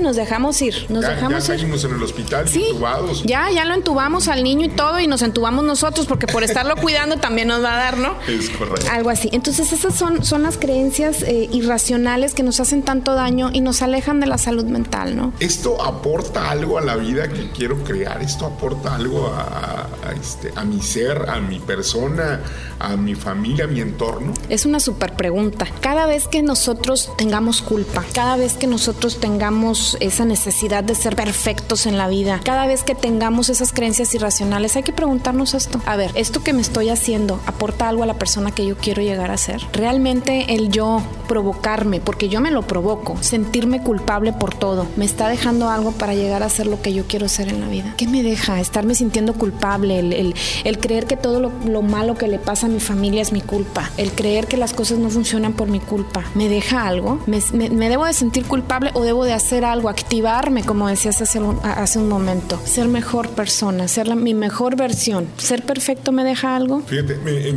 nos dejamos ir. Nos dejamos ya en el hospital, entubados. Ya, ya lo entubamos al niño y todo y nos entubamos nosotros porque por estarlo cuidando también nos va a dar, ¿no? Es correcto. Algo así. Entonces esas son, son las creencias eh, irracionales que nos hacen tanto daño y nos alejan de la salud mental, ¿no? ¿Esto aporta algo a la vida que quiero crear? ¿Esto aporta algo a, este, a mi ser, a mi persona, a mi familia, a mi entorno? Es una súper pregunta. Cada vez que nosotros tengamos culpa, cada vez que nosotros tengamos esa necesidad de ser perfectos en la vida, cada vez que tengamos esas creencias irracionales, hay que preguntarnos esto. A ver, esto que me estoy haciendo aporta algo a la persona que yo quiero llegar a ser. Realmente el yo provocarme, porque yo me lo provoco, sentirme culpable por todo, me está dejando algo para llegar a ser lo que yo quiero ser en la vida. ¿Qué me deja? Estarme sintiendo culpable, el, el, creer que todo lo, malo que le pasa a mi familia es mi culpa, el creer que las cosas no funcionan por mi culpa. ¿Me deja algo? ¿Me, me, debo de sentir culpable o debo de hacer algo? Activarme, como decías hace hace un momento. Ser mejor persona, ser la, mi mejor versión. ¿Ser me deja algo? Fíjate, me,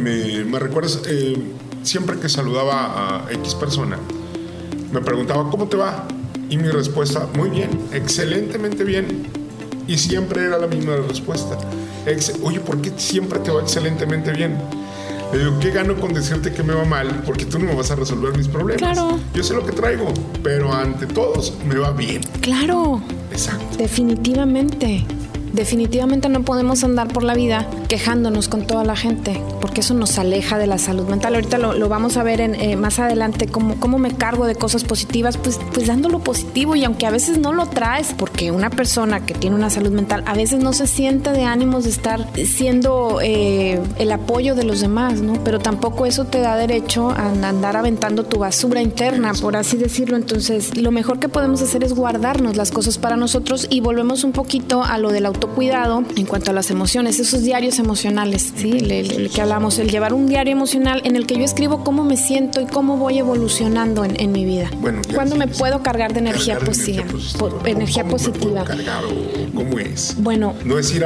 me, recuerdas, eh, siempre que saludaba a X persona, me preguntaba, ¿cómo te va? Y mi respuesta, muy bien, excelentemente bien. Y siempre era la misma respuesta. Oye, ¿por qué siempre te va excelentemente bien? Le digo, ¿qué gano con decirte que me va mal? Porque tú no me vas a resolver mis problemas. Claro. Yo sé lo que traigo, pero ante todos me va bien. Claro. Exacto. Definitivamente definitivamente no podemos andar por la vida quejándonos con toda la gente, porque eso nos aleja de la salud mental. Ahorita lo, vamos a ver en, eh, más adelante, cómo, cómo me cargo de cosas positivas, pues, pues dando lo positivo y aunque a veces no lo traes, porque una persona que tiene una salud mental a veces no se siente de ánimos de estar siendo eh, el apoyo de los demás, ¿no? Pero tampoco eso te da derecho a andar aventando tu basura interna, por así decirlo. Entonces, lo mejor que podemos hacer es guardarnos las cosas para nosotros y volvemos un poquito a lo del auto cuidado en cuanto a las emociones, esos diarios emocionales, ¿sí? El, que hablamos, el llevar un diario emocional en el que yo escribo cómo me siento y cómo voy evolucionando en, mi vida. Bueno, ¿Cuándo me puedo cargar de energía positiva? Energía positiva. ¿Cómo es? Bueno. No es ir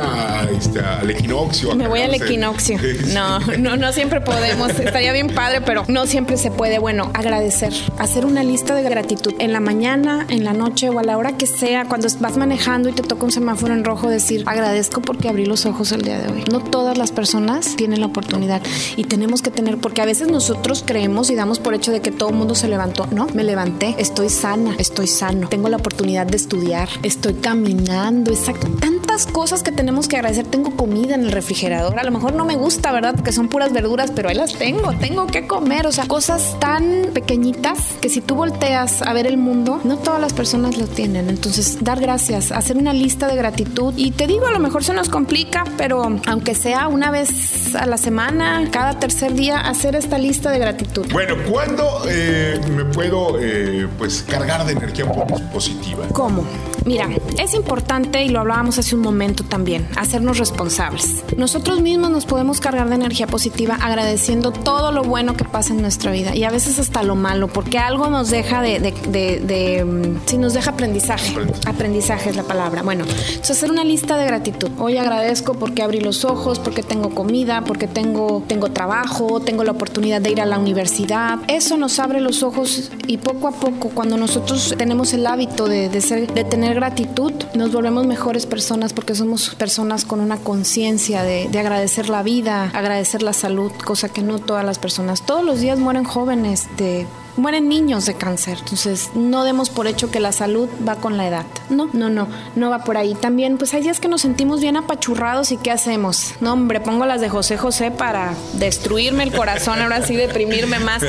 este, al equinoccio. Me voy al equinoccio. [laughs] No, no, no siempre podemos. Estaría bien padre, pero no siempre se puede. Bueno, agradecer. Hacer una lista de gratitud en la mañana, en la noche o a la hora que sea, cuando vas manejando y te toca un semáforo en rojo, decir agradezco porque abrí los ojos el día de hoy. No todas las personas tienen la oportunidad y tenemos que tener, porque a veces nosotros creemos y damos por hecho de que todo el mundo se levantó. No, me levanté, estoy sana, estoy sano, tengo la oportunidad de estudiar, estoy caminando, exacto. Tantas cosas que tenemos que agradecer. Tengo comida en el refrigerador. A lo mejor no me gusta, ¿verdad? Porque son puras verduras, pero ahí las tengo. Tengo que comer. O sea, cosas tan pequeñitas que si tú volteas a ver el mundo, no todas las personas lo tienen. Entonces, dar gracias, hacer una lista de gratitud y te digo, a lo mejor se nos complica, pero aunque sea una vez a la semana, cada tercer día, hacer esta lista de gratitud. Bueno, ¿cuándo eh, me puedo eh, pues cargar de energía positiva? ¿Cómo? Mira, es importante, y lo hablábamos hace un momento también, hacernos responsables. Nosotros mismos nos podemos cargar de energía positiva agradeciendo todo lo bueno que pasa en nuestra vida y a veces hasta lo malo, porque algo nos deja de, de, de, mm, si nos deja aprendizaje. Aprendizaje es la palabra. Bueno, entonces hacer una lista de gratitud. Hoy agradezco porque abrí los ojos, porque tengo comida, porque tengo, tengo trabajo, tengo la oportunidad de ir a la universidad. Eso nos abre los ojos y poco a poco, cuando nosotros tenemos el hábito de, de, ser, de tener gratitud, nos volvemos mejores personas porque somos personas con una conciencia de, de agradecer la vida, agradecer la salud, cosa que no todas las personas. Todos los días mueren jóvenes de mueren niños de cáncer. Entonces, no demos por hecho que la salud va con la edad. No, no, no, no va por ahí. También, pues hay días que nos sentimos bien apachurrados y ¿qué hacemos? No, hombre, pongo las de José José para destruirme el corazón, ahora sí deprimirme más.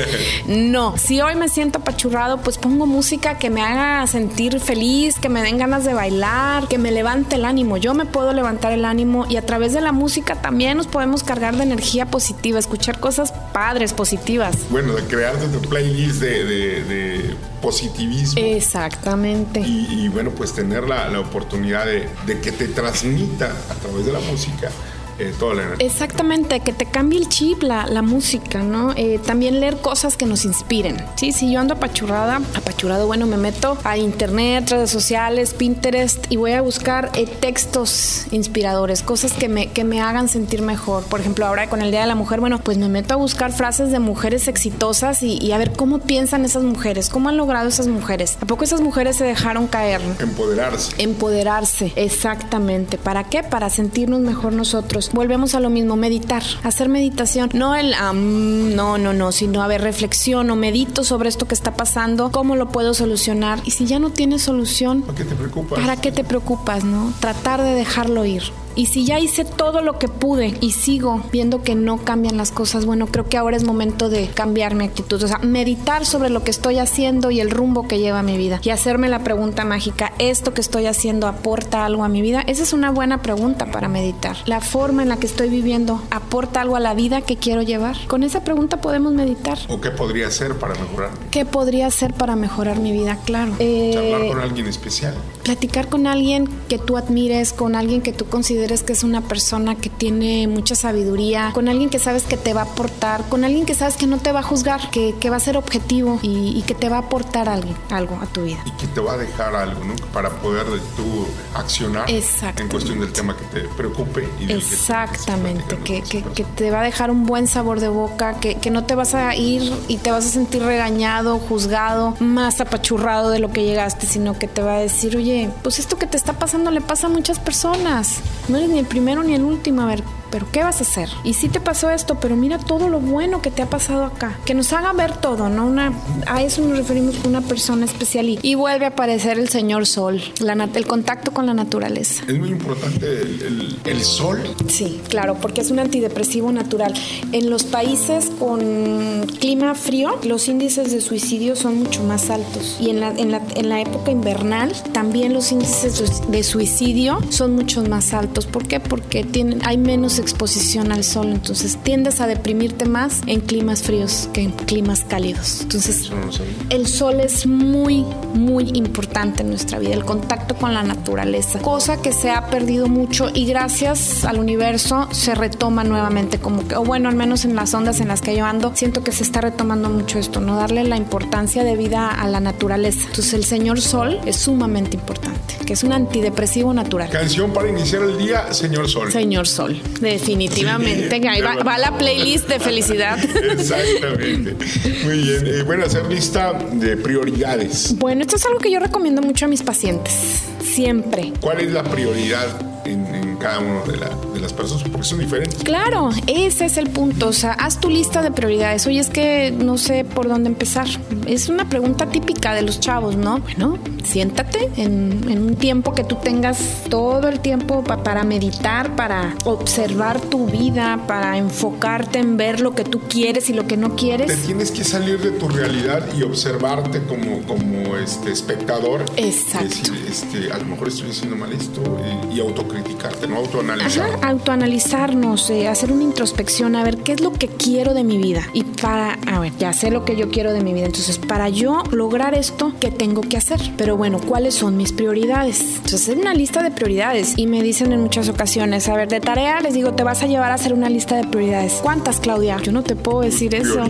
No, si hoy me siento apachurrado, pues pongo música que me haga sentir feliz, que me den ganas de bailar, que me levante el ánimo. Yo me puedo levantar el ánimo y a través de la música también nos podemos cargar de energía positiva, escuchar cosas padres, positivas. Bueno, de crear tu playlist de, positivismo. Exactamente. Y, bueno, pues tener la, la oportunidad de, de, que te transmita a través de la música eh, Exactamente, que te cambie el chip la, la música, ¿no? Eh, también leer cosas que nos inspiren. Sí, si yo ando apachurrada, apachurado, bueno, me meto a internet, redes sociales, Pinterest y voy a buscar eh, textos inspiradores, cosas que me, que me hagan sentir mejor. Por ejemplo, ahora con el Día de la Mujer, bueno, pues me meto a buscar frases de mujeres exitosas y, y a ver cómo piensan esas mujeres, cómo han logrado esas mujeres. ¿A poco esas mujeres se dejaron caer? Empoderarse. Empoderarse, exactamente. ¿Para qué? Para sentirnos mejor nosotros volvemos a lo mismo, meditar, hacer meditación. No el, no, no, no, sino a ver, reflexiono, medito sobre esto que está pasando, cómo lo puedo solucionar. Y si ya no tienes solución, ¿para qué te preocupas? ¿Para qué te preocupas, no? Tratar de dejarlo ir Y si ya hice todo lo que pude y sigo viendo que no cambian las cosas, bueno, creo que ahora es momento de cambiar mi actitud. O sea, meditar sobre lo que estoy haciendo y el rumbo que lleva mi vida. Y hacerme la pregunta mágica, ¿esto que estoy haciendo aporta algo a mi vida? Esa es una buena pregunta para meditar. La forma en la que estoy viviendo aporta algo a la vida que quiero llevar. Con esa pregunta podemos meditar. ¿O qué podría hacer para mejorar? ¿Qué podría hacer para mejorar mi vida? Claro. Charlar con alguien especial. Platicar con alguien que tú admires, con alguien que tú consideres que es una persona que tiene mucha sabiduría, con alguien que sabes que te va a aportar, con alguien que sabes que no te va a juzgar, que, que va a ser objetivo y, que te va a aportar algo, algo a tu vida. Y que te va a dejar algo, ¿no? Para poder tú accionar en cuestión del tema que te preocupe. Y Exactamente, que, que, que, te va a dejar un buen sabor de boca, que, que no te vas a ir y te vas a sentir regañado, juzgado, más apachurrado de lo que llegaste, sino que te va a decir, oye, pues esto que te está pasando le pasa a muchas personas. No eres ni el primero ni el último. A ver, pero ¿qué vas a hacer? Y sí te pasó esto, pero mira todo lo bueno que te ha pasado acá. Que nos haga ver todo, ¿no? Una, a eso nos referimos con una persona especial. Y, vuelve a aparecer el señor sol, la, el contacto con la naturaleza. Es muy importante el, el, sol. Sí, claro, porque es un antidepresivo natural. En los países con clima frío, los índices de suicidio son mucho más altos. Y en la, en la, en la época invernal, también los índices de suicidio son mucho más altos. ¿Por qué? Porque tienen, hay menos exposición al sol, entonces tiendes a deprimirte más en climas fríos que en climas cálidos. Entonces, el sol es muy, muy importante en nuestra vida, el contacto con la naturaleza, cosa que se ha perdido mucho y gracias al universo se retoma nuevamente, como que, o bueno, al menos en las ondas en las que yo ando, siento que se está retomando mucho esto, no darle la importancia de vida a la naturaleza. Entonces, el señor sol es sumamente importante, que es un antidepresivo natural. Canción para iniciar el día, señor sol. Señor sol. Definitivamente. Ahí va, la playlist de felicidad. [laughs] Exactamente. Muy bien. Eh, bueno, hacer lista de prioridades. Bueno, esto es algo que yo recomiendo mucho a mis pacientes. Siempre. ¿Cuál es la prioridad cada una de, de, las personas, porque son diferentes. Claro, ese es el punto. O sea, haz tu lista de prioridades. Oye, es que no sé por dónde empezar. Es una pregunta típica de los chavos, ¿no? Bueno, siéntate en, un tiempo que tú tengas todo el tiempo para meditar, para observar tu vida, para enfocarte en ver lo que tú quieres y lo que no quieres. Te tienes que salir de tu realidad y observarte como, como este espectador. Exacto. este, a lo mejor estoy haciendo mal esto y, autocriticarte, ¿no? Autoanalizar. autoanalizarnos, eh, hacer una introspección, a ver qué es lo que quiero de mi vida. Y para, a ver, ya sé lo que yo quiero de mi vida. Entonces, para yo lograr esto, ¿qué tengo que hacer? Pero bueno, ¿cuáles son mis prioridades? Entonces, es una lista de prioridades y me dicen en muchas ocasiones, a ver, de tarea les digo, te vas a llevar a hacer una lista de prioridades. ¿Cuántas, Claudia? Yo no te puedo decir eso.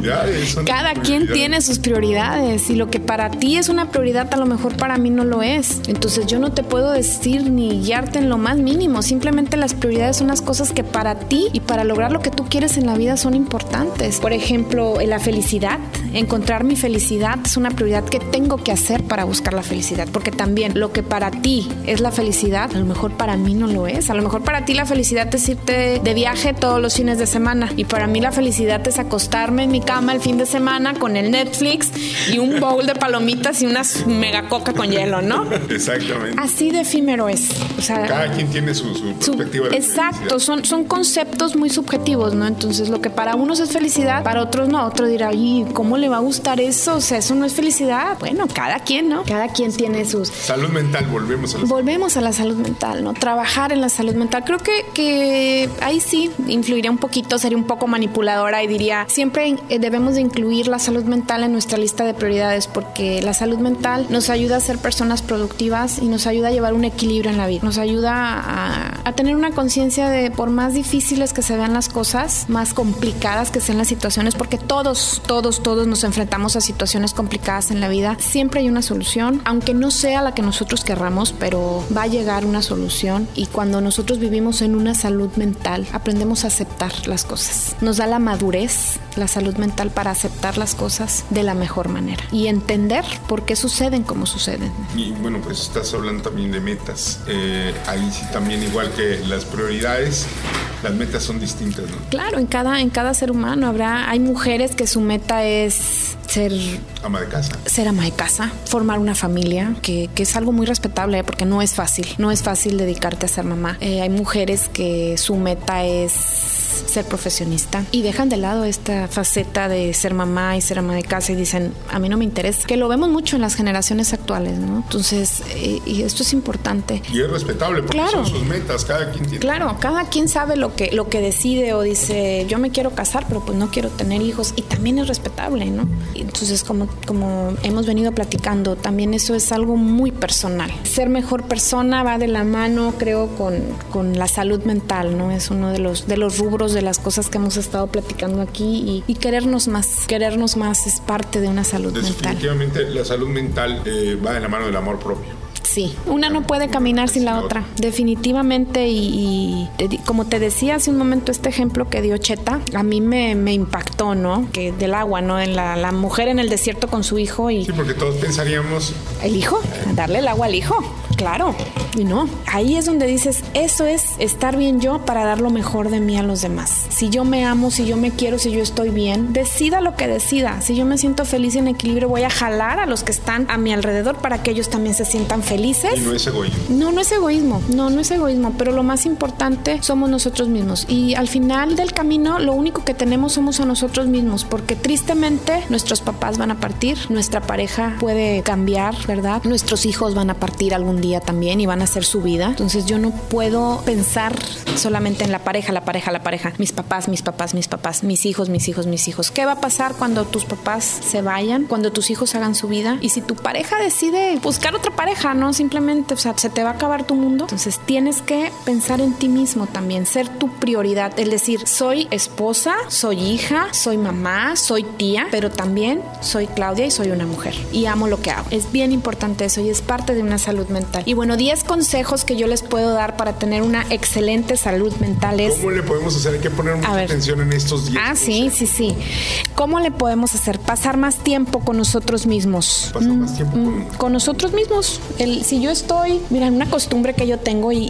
Cada quien tiene sus prioridades y lo que para ti es una prioridad a lo mejor para mí no lo es. Entonces, yo no te puedo decir ni guiarte en lo más mínimo. Simplemente las prioridades son las cosas que para ti y para lograr lo que tú quieres en la vida son importantes. Por ejemplo, la felicidad, encontrar mi felicidad es una prioridad que tengo que hacer para buscar la felicidad porque también lo que para ti es la felicidad, a lo mejor para mí no lo es. A lo mejor para ti la felicidad es irte de viaje todos los fines de semana y para mí la felicidad es acostarme en mi cama el fin de semana con el Netflix y un bowl de palomitas y unas mega coca con hielo, ¿no? [laughs] Exactamente. Así de efímero es. O sea, cada quien tiene su, perspectiva. de exacto, son, son conceptos muy subjetivos, ¿no? Entonces lo que para unos es felicidad, para otros no. Otro dirá, ¿y cómo le va a gustar eso? O sea, eso no es felicidad. Bueno, cada quien, ¿no? Cada quien tiene sus... Salud mental, volvemos a la Volvemos a la salud mental, ¿no? Trabajar en la salud mental. Creo que, que ahí sí influiría un poquito, sería un poco manipuladora y diría, siempre eh, debemos de incluir la salud mental en nuestra lista de prioridades porque la salud mental nos ayuda a ser personas productivas y nos ayuda a llevar un equilibrio en la vida. Nos ayuda a, a tener una conciencia de por más difíciles que se vean las cosas, más complicadas que sean las situaciones, porque todos, todos, todos nos enfrentamos a situaciones complicadas en la vida, siempre hay una solución, aunque no sea la que nosotros querramos, pero va a llegar una solución y cuando nosotros vivimos en una salud mental, aprendemos a aceptar las cosas. Nos da la madurez, la salud mental para aceptar las cosas de la mejor manera y entender por qué suceden como suceden. Y bueno, pues estás hablando también de metas. Eh, ahí sí también igual que las prioridades Las metas son distintas, ¿no? Claro, en cada, en cada ser humano habrá, hay mujeres que su meta es ser ama de casa. Ser ama de casa, formar una familia, que, que es algo muy respetable ¿eh? porque no es fácil, no es fácil dedicarte a ser mamá. Eh, hay mujeres que su meta es ser profesionista y dejan de lado esta faceta de ser mamá y ser ama de casa y dicen, a mí no me interesa, que lo vemos mucho en las generaciones actuales, ¿no? Entonces, eh, y esto es importante. Y es respetable porque son sus metas, cada quien tiene. Claro, cada quien sabe lo que, lo que decide o dice, yo me quiero casar, pero pues no quiero tener hijos y también es respetable, ¿no? Entonces, como, como hemos venido platicando, también eso es algo muy personal. Ser mejor persona va de la mano, creo, con, con la salud mental, ¿no? Es uno de los, de los rubros de las cosas que hemos estado platicando aquí y, querernos más. Querernos más es parte de una salud mental. Definitivamente la salud mental eh, va de la mano del amor propio. Sí, una no puede caminar sin la otra, definitivamente. Y, como te decía hace un momento, este ejemplo que dio Cheta, a mí me, impactó, ¿no? Que del agua, ¿no? En la, la, mujer en el desierto con su hijo y... Sí, porque todos pensaríamos... El hijo, darle el agua al hijo. Claro, y no. Ahí es donde dices, eso es estar bien yo para dar lo mejor de mí a los demás. Si yo me amo, si yo me quiero, si yo estoy bien, decida lo que decida. Si yo me siento feliz y en equilibrio, voy a jalar a los que están a mi alrededor para que ellos también se sientan felices. Y no es egoísmo. No, no es egoísmo. No, no es egoísmo. Pero lo más importante somos nosotros mismos. Y al final del camino, lo único que tenemos somos a nosotros mismos. Porque tristemente nuestros papás van a partir, nuestra pareja puede cambiar, ¿verdad? Nuestros hijos van a partir algún día también y van a hacer su vida. Entonces yo no puedo pensar solamente en la pareja, la pareja, la pareja, mis papás, mis papás, mis papás, mis hijos, mis hijos, mis hijos. ¿Qué va a pasar cuando tus papás se vayan, cuando tus hijos hagan su vida? Y si tu pareja decide buscar otra pareja, no simplemente, o sea, se te va a acabar tu mundo. Entonces tienes que pensar en ti mismo también, ser tu prioridad. Es decir, soy esposa, soy hija, soy mamá, soy tía, pero también soy Claudia y soy una mujer. Y amo lo que hago. Es bien importante eso y es parte de una salud mental. Y bueno, 10 consejos que yo les puedo dar para tener una excelente salud mental es... ¿Cómo le podemos hacer? Hay que poner mucha atención en estos 10 Ah, sí, sí, sí. ¿Cómo le podemos hacer? Pasar más tiempo con nosotros mismos. Pasar más tiempo mm, con... con... nosotros mismos. El, si yo estoy, mira, una costumbre que yo tengo y,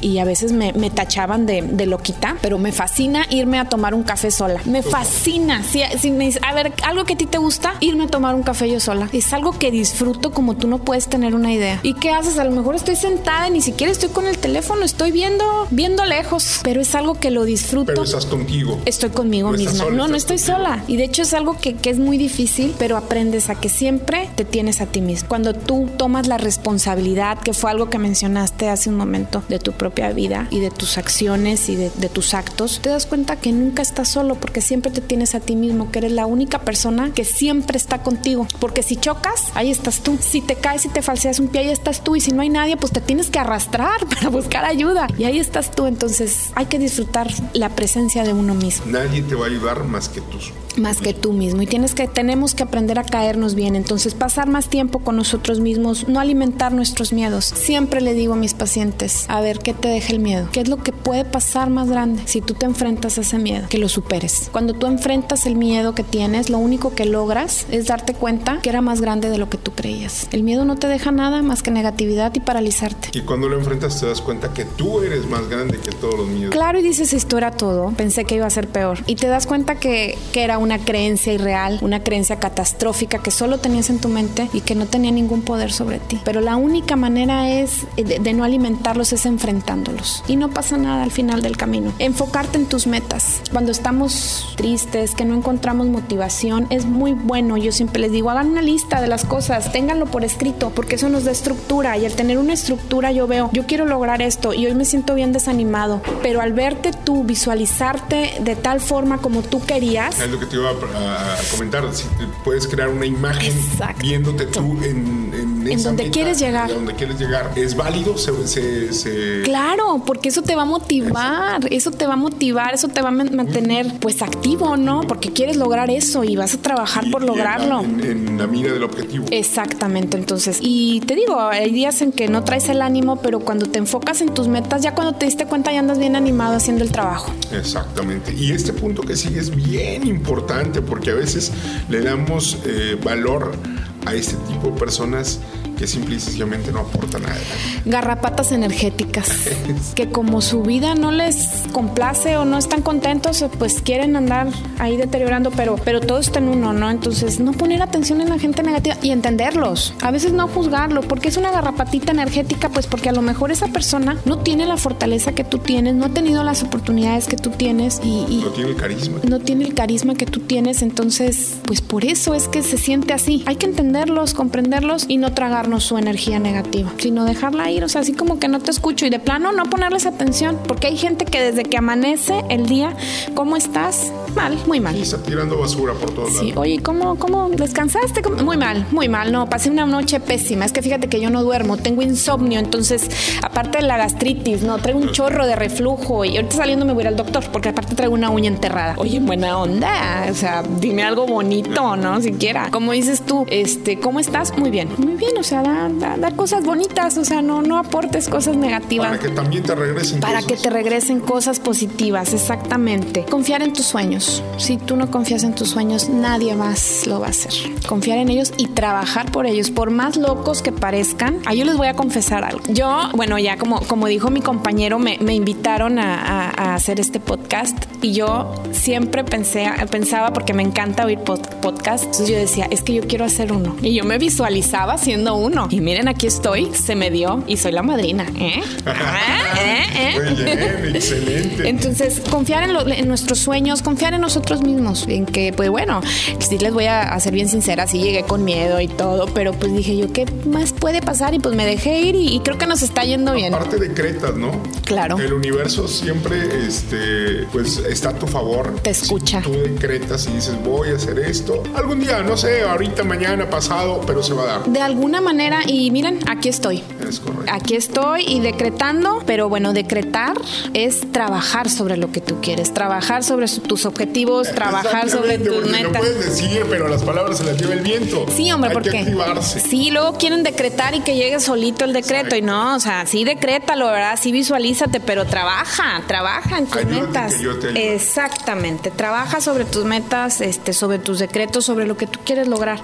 y, a veces me, me tachaban de, de, loquita, pero me fascina irme a tomar un café sola. Me fascina. Si, si me a ver, algo que a ti te gusta, irme a tomar un café yo sola. Es algo que disfruto como tú no puedes tener una idea. ¿Y qué haces? A lo mejor estoy sentada ni siquiera estoy con el teléfono, estoy viendo, viendo lejos, pero es algo que lo disfruto. Pero estás contigo. Estoy conmigo misma. no, no estoy sola. Y de hecho es algo que, que es muy difícil, pero aprendes a que siempre te tienes a ti mismo. Cuando tú tomas la responsabilidad, que fue algo que mencionaste hace un momento, de tu propia vida y de tus acciones y de, de tus actos, te das cuenta que nunca estás solo porque siempre te tienes a ti mismo, que eres la única persona que siempre está contigo. Porque si chocas, ahí estás tú. Si te caes y te falseas un pie, ahí estás tú. Y si no hay nadie, pues te tienes que arrastrar [laughs] para buscar ayuda. Y ahí estás tú. Entonces hay que disfrutar la presencia de uno mismo. Nadie te va a ayudar más que tú. Más que tú mismo. Y tienes que, tenemos que aprender a caernos bien. Entonces pasar más tiempo con nosotros mismos, no alimentar nuestros miedos. Siempre le digo a mis pacientes, a ver, ¿qué te deja el miedo? ¿Qué es lo que puede pasar más grande si tú te enfrentas a ese miedo? Que lo superes. Cuando tú enfrentas el miedo que tienes, lo único que logras es darte cuenta que era más grande de lo que tú creías. El miedo no te deja nada más que negatividad y paralizarte. Y cuando lo enfrentas te das cuenta que tú eres más grande que todos los miedos. Claro, y dices, esto era todo, pensé que iba a ser peor. Y te das cuenta que, que era una creencia irreal, una creencia catastrófica que solo tenías en tu mente y que no tenía ningún poder sobre ti. Pero la única manera es eh, de, de no alimentarlos es enfrentándolos. Y no pasa nada al final del camino. Enfocarte en tus metas. Cuando estamos tristes, que no encontramos motivación, es muy bueno. Yo siempre les digo, hagan una lista de las cosas, ténganlo por escrito, porque eso nos da estructura y al tener una estructura yo veo, yo quiero lograr esto y hoy me siento bien desanimado, pero al verte tú, visualizarte de tal forma como tú querías. Es lo que te iba a, comentar, si puedes crear una imagen viéndote tú en, en, en donde quieres llegar. donde quieres llegar. ¿Es válido? Se, se, Claro, porque eso te va a motivar, eso te va a motivar, eso te va a mantener pues activo, ¿no? Porque quieres lograr eso y vas a trabajar por lograrlo. En, en la mira del objetivo. Exactamente, entonces, y te digo, hay días en que no traes el ánimo, pero cuando te enfocas en tus metas, ya cuando te diste cuenta ya andas bien animado haciendo el trabajo. Exactamente. Y este punto que sigue es bien importante porque a veces le damos eh, valor a este tipo de personas que simple y sencillamente no aportan nada. Garrapatas energéticas, [laughs] que como su vida no les complace o no están contentos, pues quieren andar ahí deteriorando, pero, pero todo está en uno, ¿no? Entonces, no poner atención en la gente negativa y entenderlos. A veces no juzgarlo, porque es una garrapatita energética, pues porque a lo mejor esa persona no tiene la fortaleza que tú tienes, no ha tenido las oportunidades que tú tienes y, no tiene el carisma. No tiene el carisma que tú tienes, entonces, pues por eso es que se siente así. Hay que entenderlos, comprenderlos y no su energía negativa, sino dejarla ir, o sea, así como que no te escucho y de plano no ponerles atención, porque hay gente que desde que amanece el día, ¿cómo estás? Mal, muy mal. Y está tirando basura por todos sí. Oye, ¿cómo, cómo descansaste? Muy mal, muy mal. No, pasé una noche pésima. Es que fíjate que yo no duermo, tengo insomnio, entonces, aparte de la gastritis, no, traigo un chorro de reflujo y ahorita saliendo me voy al doctor, porque aparte traigo una uña enterrada. Oye, buena onda, o sea, dime algo bonito, ¿no? Siquiera. Como dices tú, este, ¿cómo estás? Muy bien, muy bien, o sea, da, da, cosas bonitas, o sea, no, no aportes cosas negativas. Para que también te regresen Para que te regresen cosas positivas, exactamente. Confiar en tus sueños. Si tú no confías en tus sueños, nadie más lo va a hacer. Confiar en ellos y trabajar por ellos, por más locos que parezcan. A yo les voy a confesar algo. Yo, bueno, ya como, como dijo mi compañero, me, me invitaron a, a, hacer este podcast y yo siempre pensé, pensaba, porque me encanta oír podcasts, entonces yo decía, es que yo quiero hacer uno. Y yo me visualizaba siendo uno. Y miren, aquí estoy, se me dio y soy la madrina. ¿eh? [laughs] ¿Eh? ¿Eh? Muy bien, excelente. Entonces, confiar en, en, nuestros sueños, confiar en nosotros mismos, en que, pues bueno, sí les voy a, ser bien sincera, sí llegué con miedo y todo, pero pues dije yo, ¿qué más puede pasar? Y pues me dejé ir y, creo que nos está yendo bien. Aparte decretas, ¿no? Claro. El universo siempre, este, pues está a tu favor. Te escucha. tú decretas y dices, voy a hacer esto. Algún día, no sé, ahorita, mañana, pasado, pero se va a dar. De alguna manera, y miren, aquí estoy. Es correcto. Aquí estoy y decretando, pero bueno, decretar es trabajar sobre lo que tú quieres, trabajar sobre tus objetivos, trabajar sobre tus metas. Lo puedes decir, pero las palabras se las lleva el viento. Sí, hombre, Hay porque que activarse. sí, luego quieren decretar y que llegue solito el decreto y no, o sea, sí decrétalo, ¿verdad? Sí visualízate, pero trabaja, trabaja en tus metas. Exactamente, trabaja sobre tus metas, este, sobre tus decretos, sobre lo que tú quieres lograr,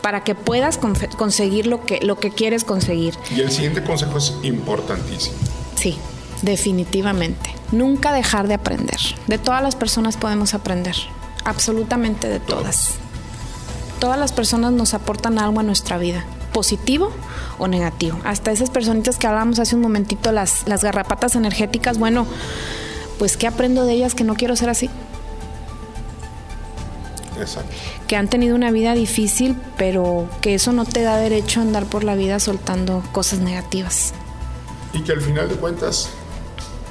para que puedas conseguir lo que, lo que quieres conseguir. Y el siguiente consejo es importantísimo. Sí, definitivamente. Nunca dejar de aprender. De todas las personas podemos aprender, absolutamente de todas. Todas las personas nos aportan algo a nuestra vida, positivo o negativo. Hasta esas personitas que hablábamos hace un momentito, las, las garrapatas energéticas, bueno, pues ¿qué aprendo de ellas que no quiero ser así? Exacto. Que han tenido una vida difícil, pero que eso no te da derecho a andar por la vida soltando cosas negativas. Y que al final de cuentas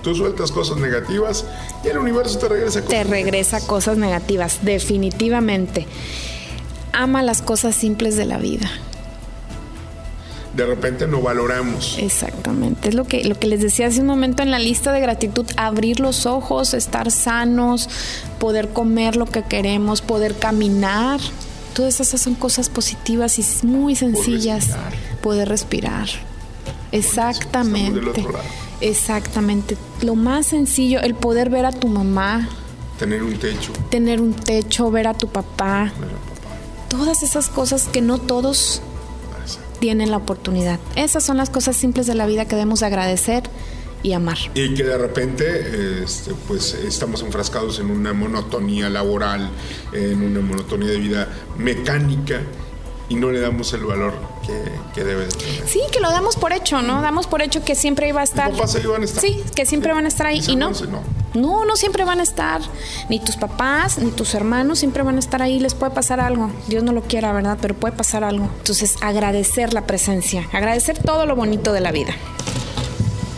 tú sueltas cosas negativas y el universo te regresa cosas Te regresa cosas negativas, definitivamente. Ama las cosas simples de la vida de repente no valoramos. Exactamente, es lo que, lo que les decía hace un momento en la lista de gratitud, abrir los ojos, estar sanos, poder comer lo que queremos, poder caminar. Todas esas son cosas positivas y muy sencillas. Poder respirar. Exactamente. Exactamente. Lo más sencillo, el poder ver a tu mamá. Tener un techo. Tener un techo, ver a tu papá. Todas esas cosas que no todos tienen la oportunidad. Esas son las cosas simples de la vida que debemos agradecer y amar. Y que de repente este, pues estamos enfrascados en una monotonía laboral, en una monotonía de vida mecánica y no le damos el valor que, debe tener. Sí, que lo damos por hecho, ¿no? Damos por hecho que siempre iba a estar. Papás ahí van a estar. Sí, que siempre van a estar ahí. Y, no. no. No, siempre van a estar. Ni tus papás, ni tus hermanos siempre van a estar ahí. Les puede pasar algo. Dios no lo quiera, ¿verdad? Pero puede pasar algo. Entonces, agradecer la presencia. Agradecer todo lo bonito de la vida.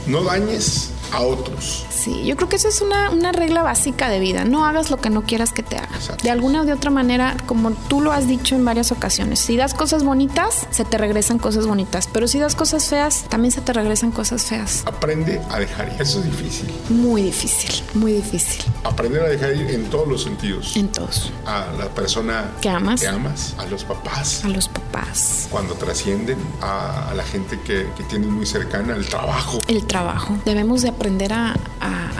No dañes a otros. Sí, yo creo que eso es una, una, regla básica de vida. No hagas lo que no quieras que te hagas. De alguna o de otra manera, como tú lo has dicho en varias ocasiones, si das cosas bonitas, se te regresan cosas bonitas. Pero si das cosas feas, también se te regresan cosas feas. Aprende a dejar ir. Eso es difícil. Muy difícil, muy difícil. Aprender a dejar ir en todos los sentidos. En todos. A la persona que amas. Que amas. A los papás. A los papás. Cuando trascienden. A, la gente que, que tienes muy cercana. al trabajo. El trabajo. Debemos de aprender a,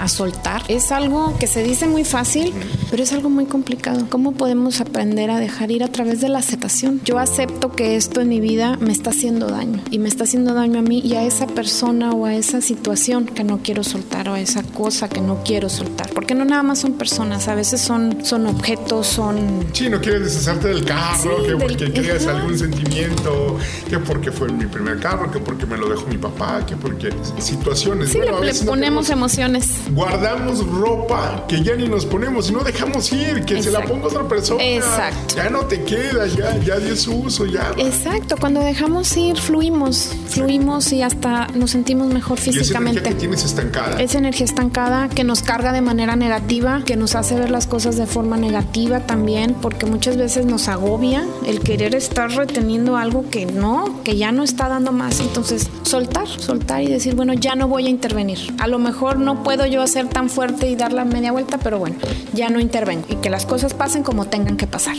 soltar. Es algo que se dice muy fácil, pero es algo muy complicado. ¿Cómo podemos aprender a dejar ir a través de la aceptación? Yo acepto que esto en mi vida me está haciendo daño y me está haciendo daño a mí y a esa persona o a esa situación que no quiero soltar o a esa cosa que no quiero soltar. Porque no nada más son personas, a veces son, son objetos, son... Sí, no quieres deshacerte del carro, que porque querías algún sentimiento, que porque fue mi primer carro, que porque me lo dejó mi papá, que porque situaciones. Sí, le, ponemos emociones. Guardamos ropa que ya ni nos ponemos y no dejamos ir, que se la ponga otra persona. Exacto. Ya no te queda, ya, ya dio su uso, ya. Exacto, cuando dejamos ir, fluimos, fluimos y hasta nos sentimos mejor físicamente. esa energía que tienes estancada. Esa energía estancada que nos carga de manera negativa, que nos hace ver las cosas de forma negativa también, porque muchas veces nos agobia el querer estar reteniendo algo que no, que ya no está dando más. Entonces, soltar, soltar y decir, bueno, ya no voy a intervenir. A lo mejor no puedo yo hacer tan fuerte y dar la media vuelta, pero bueno, ya no intervengo y que las cosas pasen como tengan que pasar.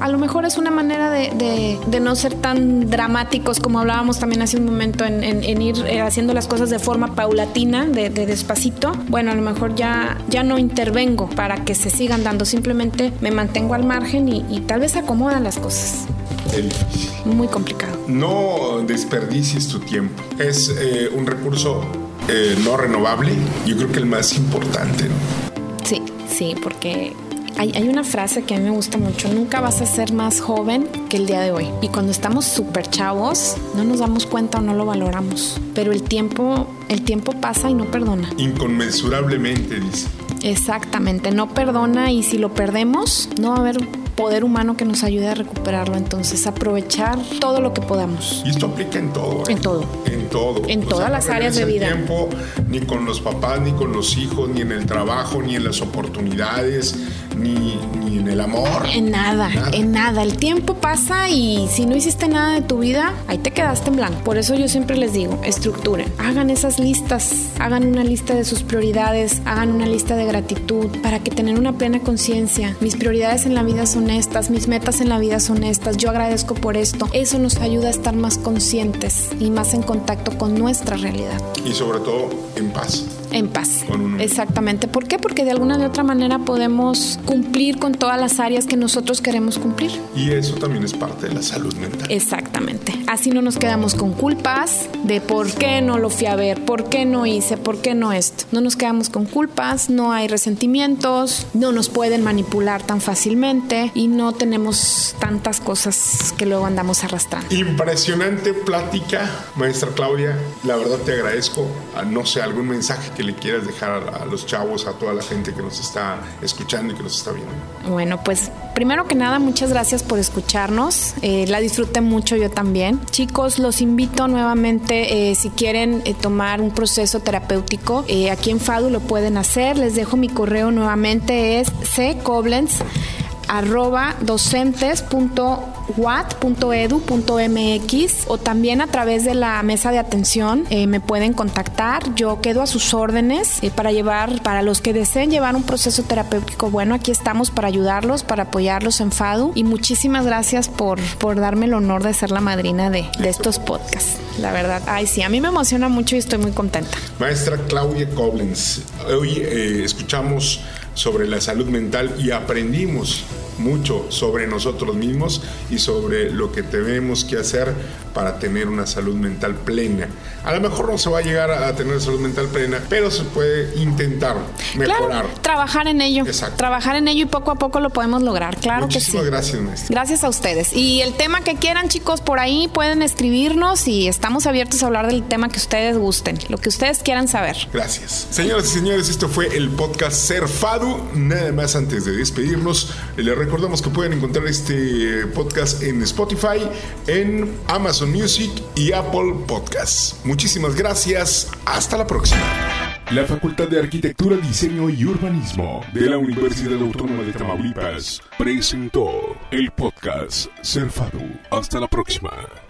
A lo mejor es una manera de, no ser tan dramáticos como hablábamos también hace un momento en, ir eh, haciendo las cosas de forma paulatina, de, despacito. Bueno, a lo mejor ya, ya no intervengo para que se sigan dando, simplemente me mantengo al margen y, y tal vez acomodan las cosas. Muy complicado. No desperdicies tu tiempo. Es eh, un recurso eh, no renovable. Yo creo que el más importante. Sí, sí, porque hay, hay, una frase que a mí me gusta mucho, nunca vas a ser más joven que el día de hoy. Y cuando estamos súper chavos, no nos damos cuenta o no lo valoramos. Pero el tiempo, el tiempo pasa y no perdona. Inconmensurablemente, dice. Exactamente, no perdona y si lo perdemos, no va a haber poder humano que nos ayude a recuperarlo. Entonces, aprovechar todo lo que podamos. Y esto aplica en todo. ¿eh? En todo. En todo. En todas las áreas de vida. tiempo, ni con los papás, ni con los hijos, ni en el trabajo, ni en las oportunidades, ni, ni en el amor. En nada, en nada. El tiempo pasa y si no hiciste nada de tu vida, ahí te quedaste en blanco. Por eso yo siempre les digo, estructuren. Hagan esas listas, hagan una lista de sus prioridades, hagan una lista de gratitud para que tener una plena conciencia. Mis prioridades en la vida son estas, mis metas en la vida son estas, yo agradezco por esto. Eso nos ayuda a estar más conscientes y más en contacto con nuestra realidad. Y sobre todo en paz. En paz. Exactamente. ¿Por qué? Porque de alguna de otra manera podemos cumplir con todas las áreas que nosotros queremos cumplir. Y eso también es parte de la salud mental. Exactamente. Así no nos quedamos con culpas de por qué no lo fui a ver, por qué no hice, por qué no esto. No nos quedamos con culpas, no hay resentimientos, no nos pueden manipular tan fácilmente y no tenemos tantas cosas que luego andamos arrastrando. Impresionante plática, maestra Claudia. La verdad te agradezco. Ah, no sé, algún mensaje que le quieras dejar a los chavos, a toda la gente que nos está escuchando y que nos está viendo. Bueno, pues primero que nada, muchas gracias por escucharnos. Eh, la disfruté mucho yo también. Chicos, los invito nuevamente, eh, si quieren eh, tomar un proceso terapéutico, aquí en FADU lo pueden hacer. Les dejo mi correo nuevamente, es ccoblenz arroba docentes.wat.edu.mx o también a través de la mesa de atención eh, me pueden contactar. Yo quedo a sus órdenes eh, para llevar, para los que deseen llevar un proceso terapéutico. Bueno, aquí estamos para ayudarlos, para apoyarlos en FADU y muchísimas gracias por, por darme el honor de ser la madrina de, de estos podcasts. La verdad, ay sí, a mí me emociona mucho y estoy muy contenta. Maestra Claudia Koblenz, hoy eh, escuchamos sobre la salud mental y aprendimos mucho sobre nosotros mismos y sobre lo que tenemos que hacer para tener una salud mental plena. A lo mejor no se va a llegar a tener salud mental plena, pero se puede intentar mejorar. trabajar en ello. Exacto. Trabajar en ello y poco a poco lo podemos lograr. Claro que sí. gracias, maestra. Gracias a ustedes. Y el tema que quieran, chicos, por ahí pueden escribirnos y estamos abiertos a hablar del tema que ustedes gusten, lo que ustedes quieran saber. Gracias. Señoras y señores, esto fue el podcast Ser Fadu. Nada más antes de despedirnos, les recordamos que pueden encontrar este podcast en Spotify, en Amazon Music y Apple Podcasts. Muchísimas gracias. Hasta la próxima. La Facultad de Arquitectura, Diseño y Urbanismo de la Universidad Autónoma de Tamaulipas presentó el podcast Cerfado. Hasta la próxima.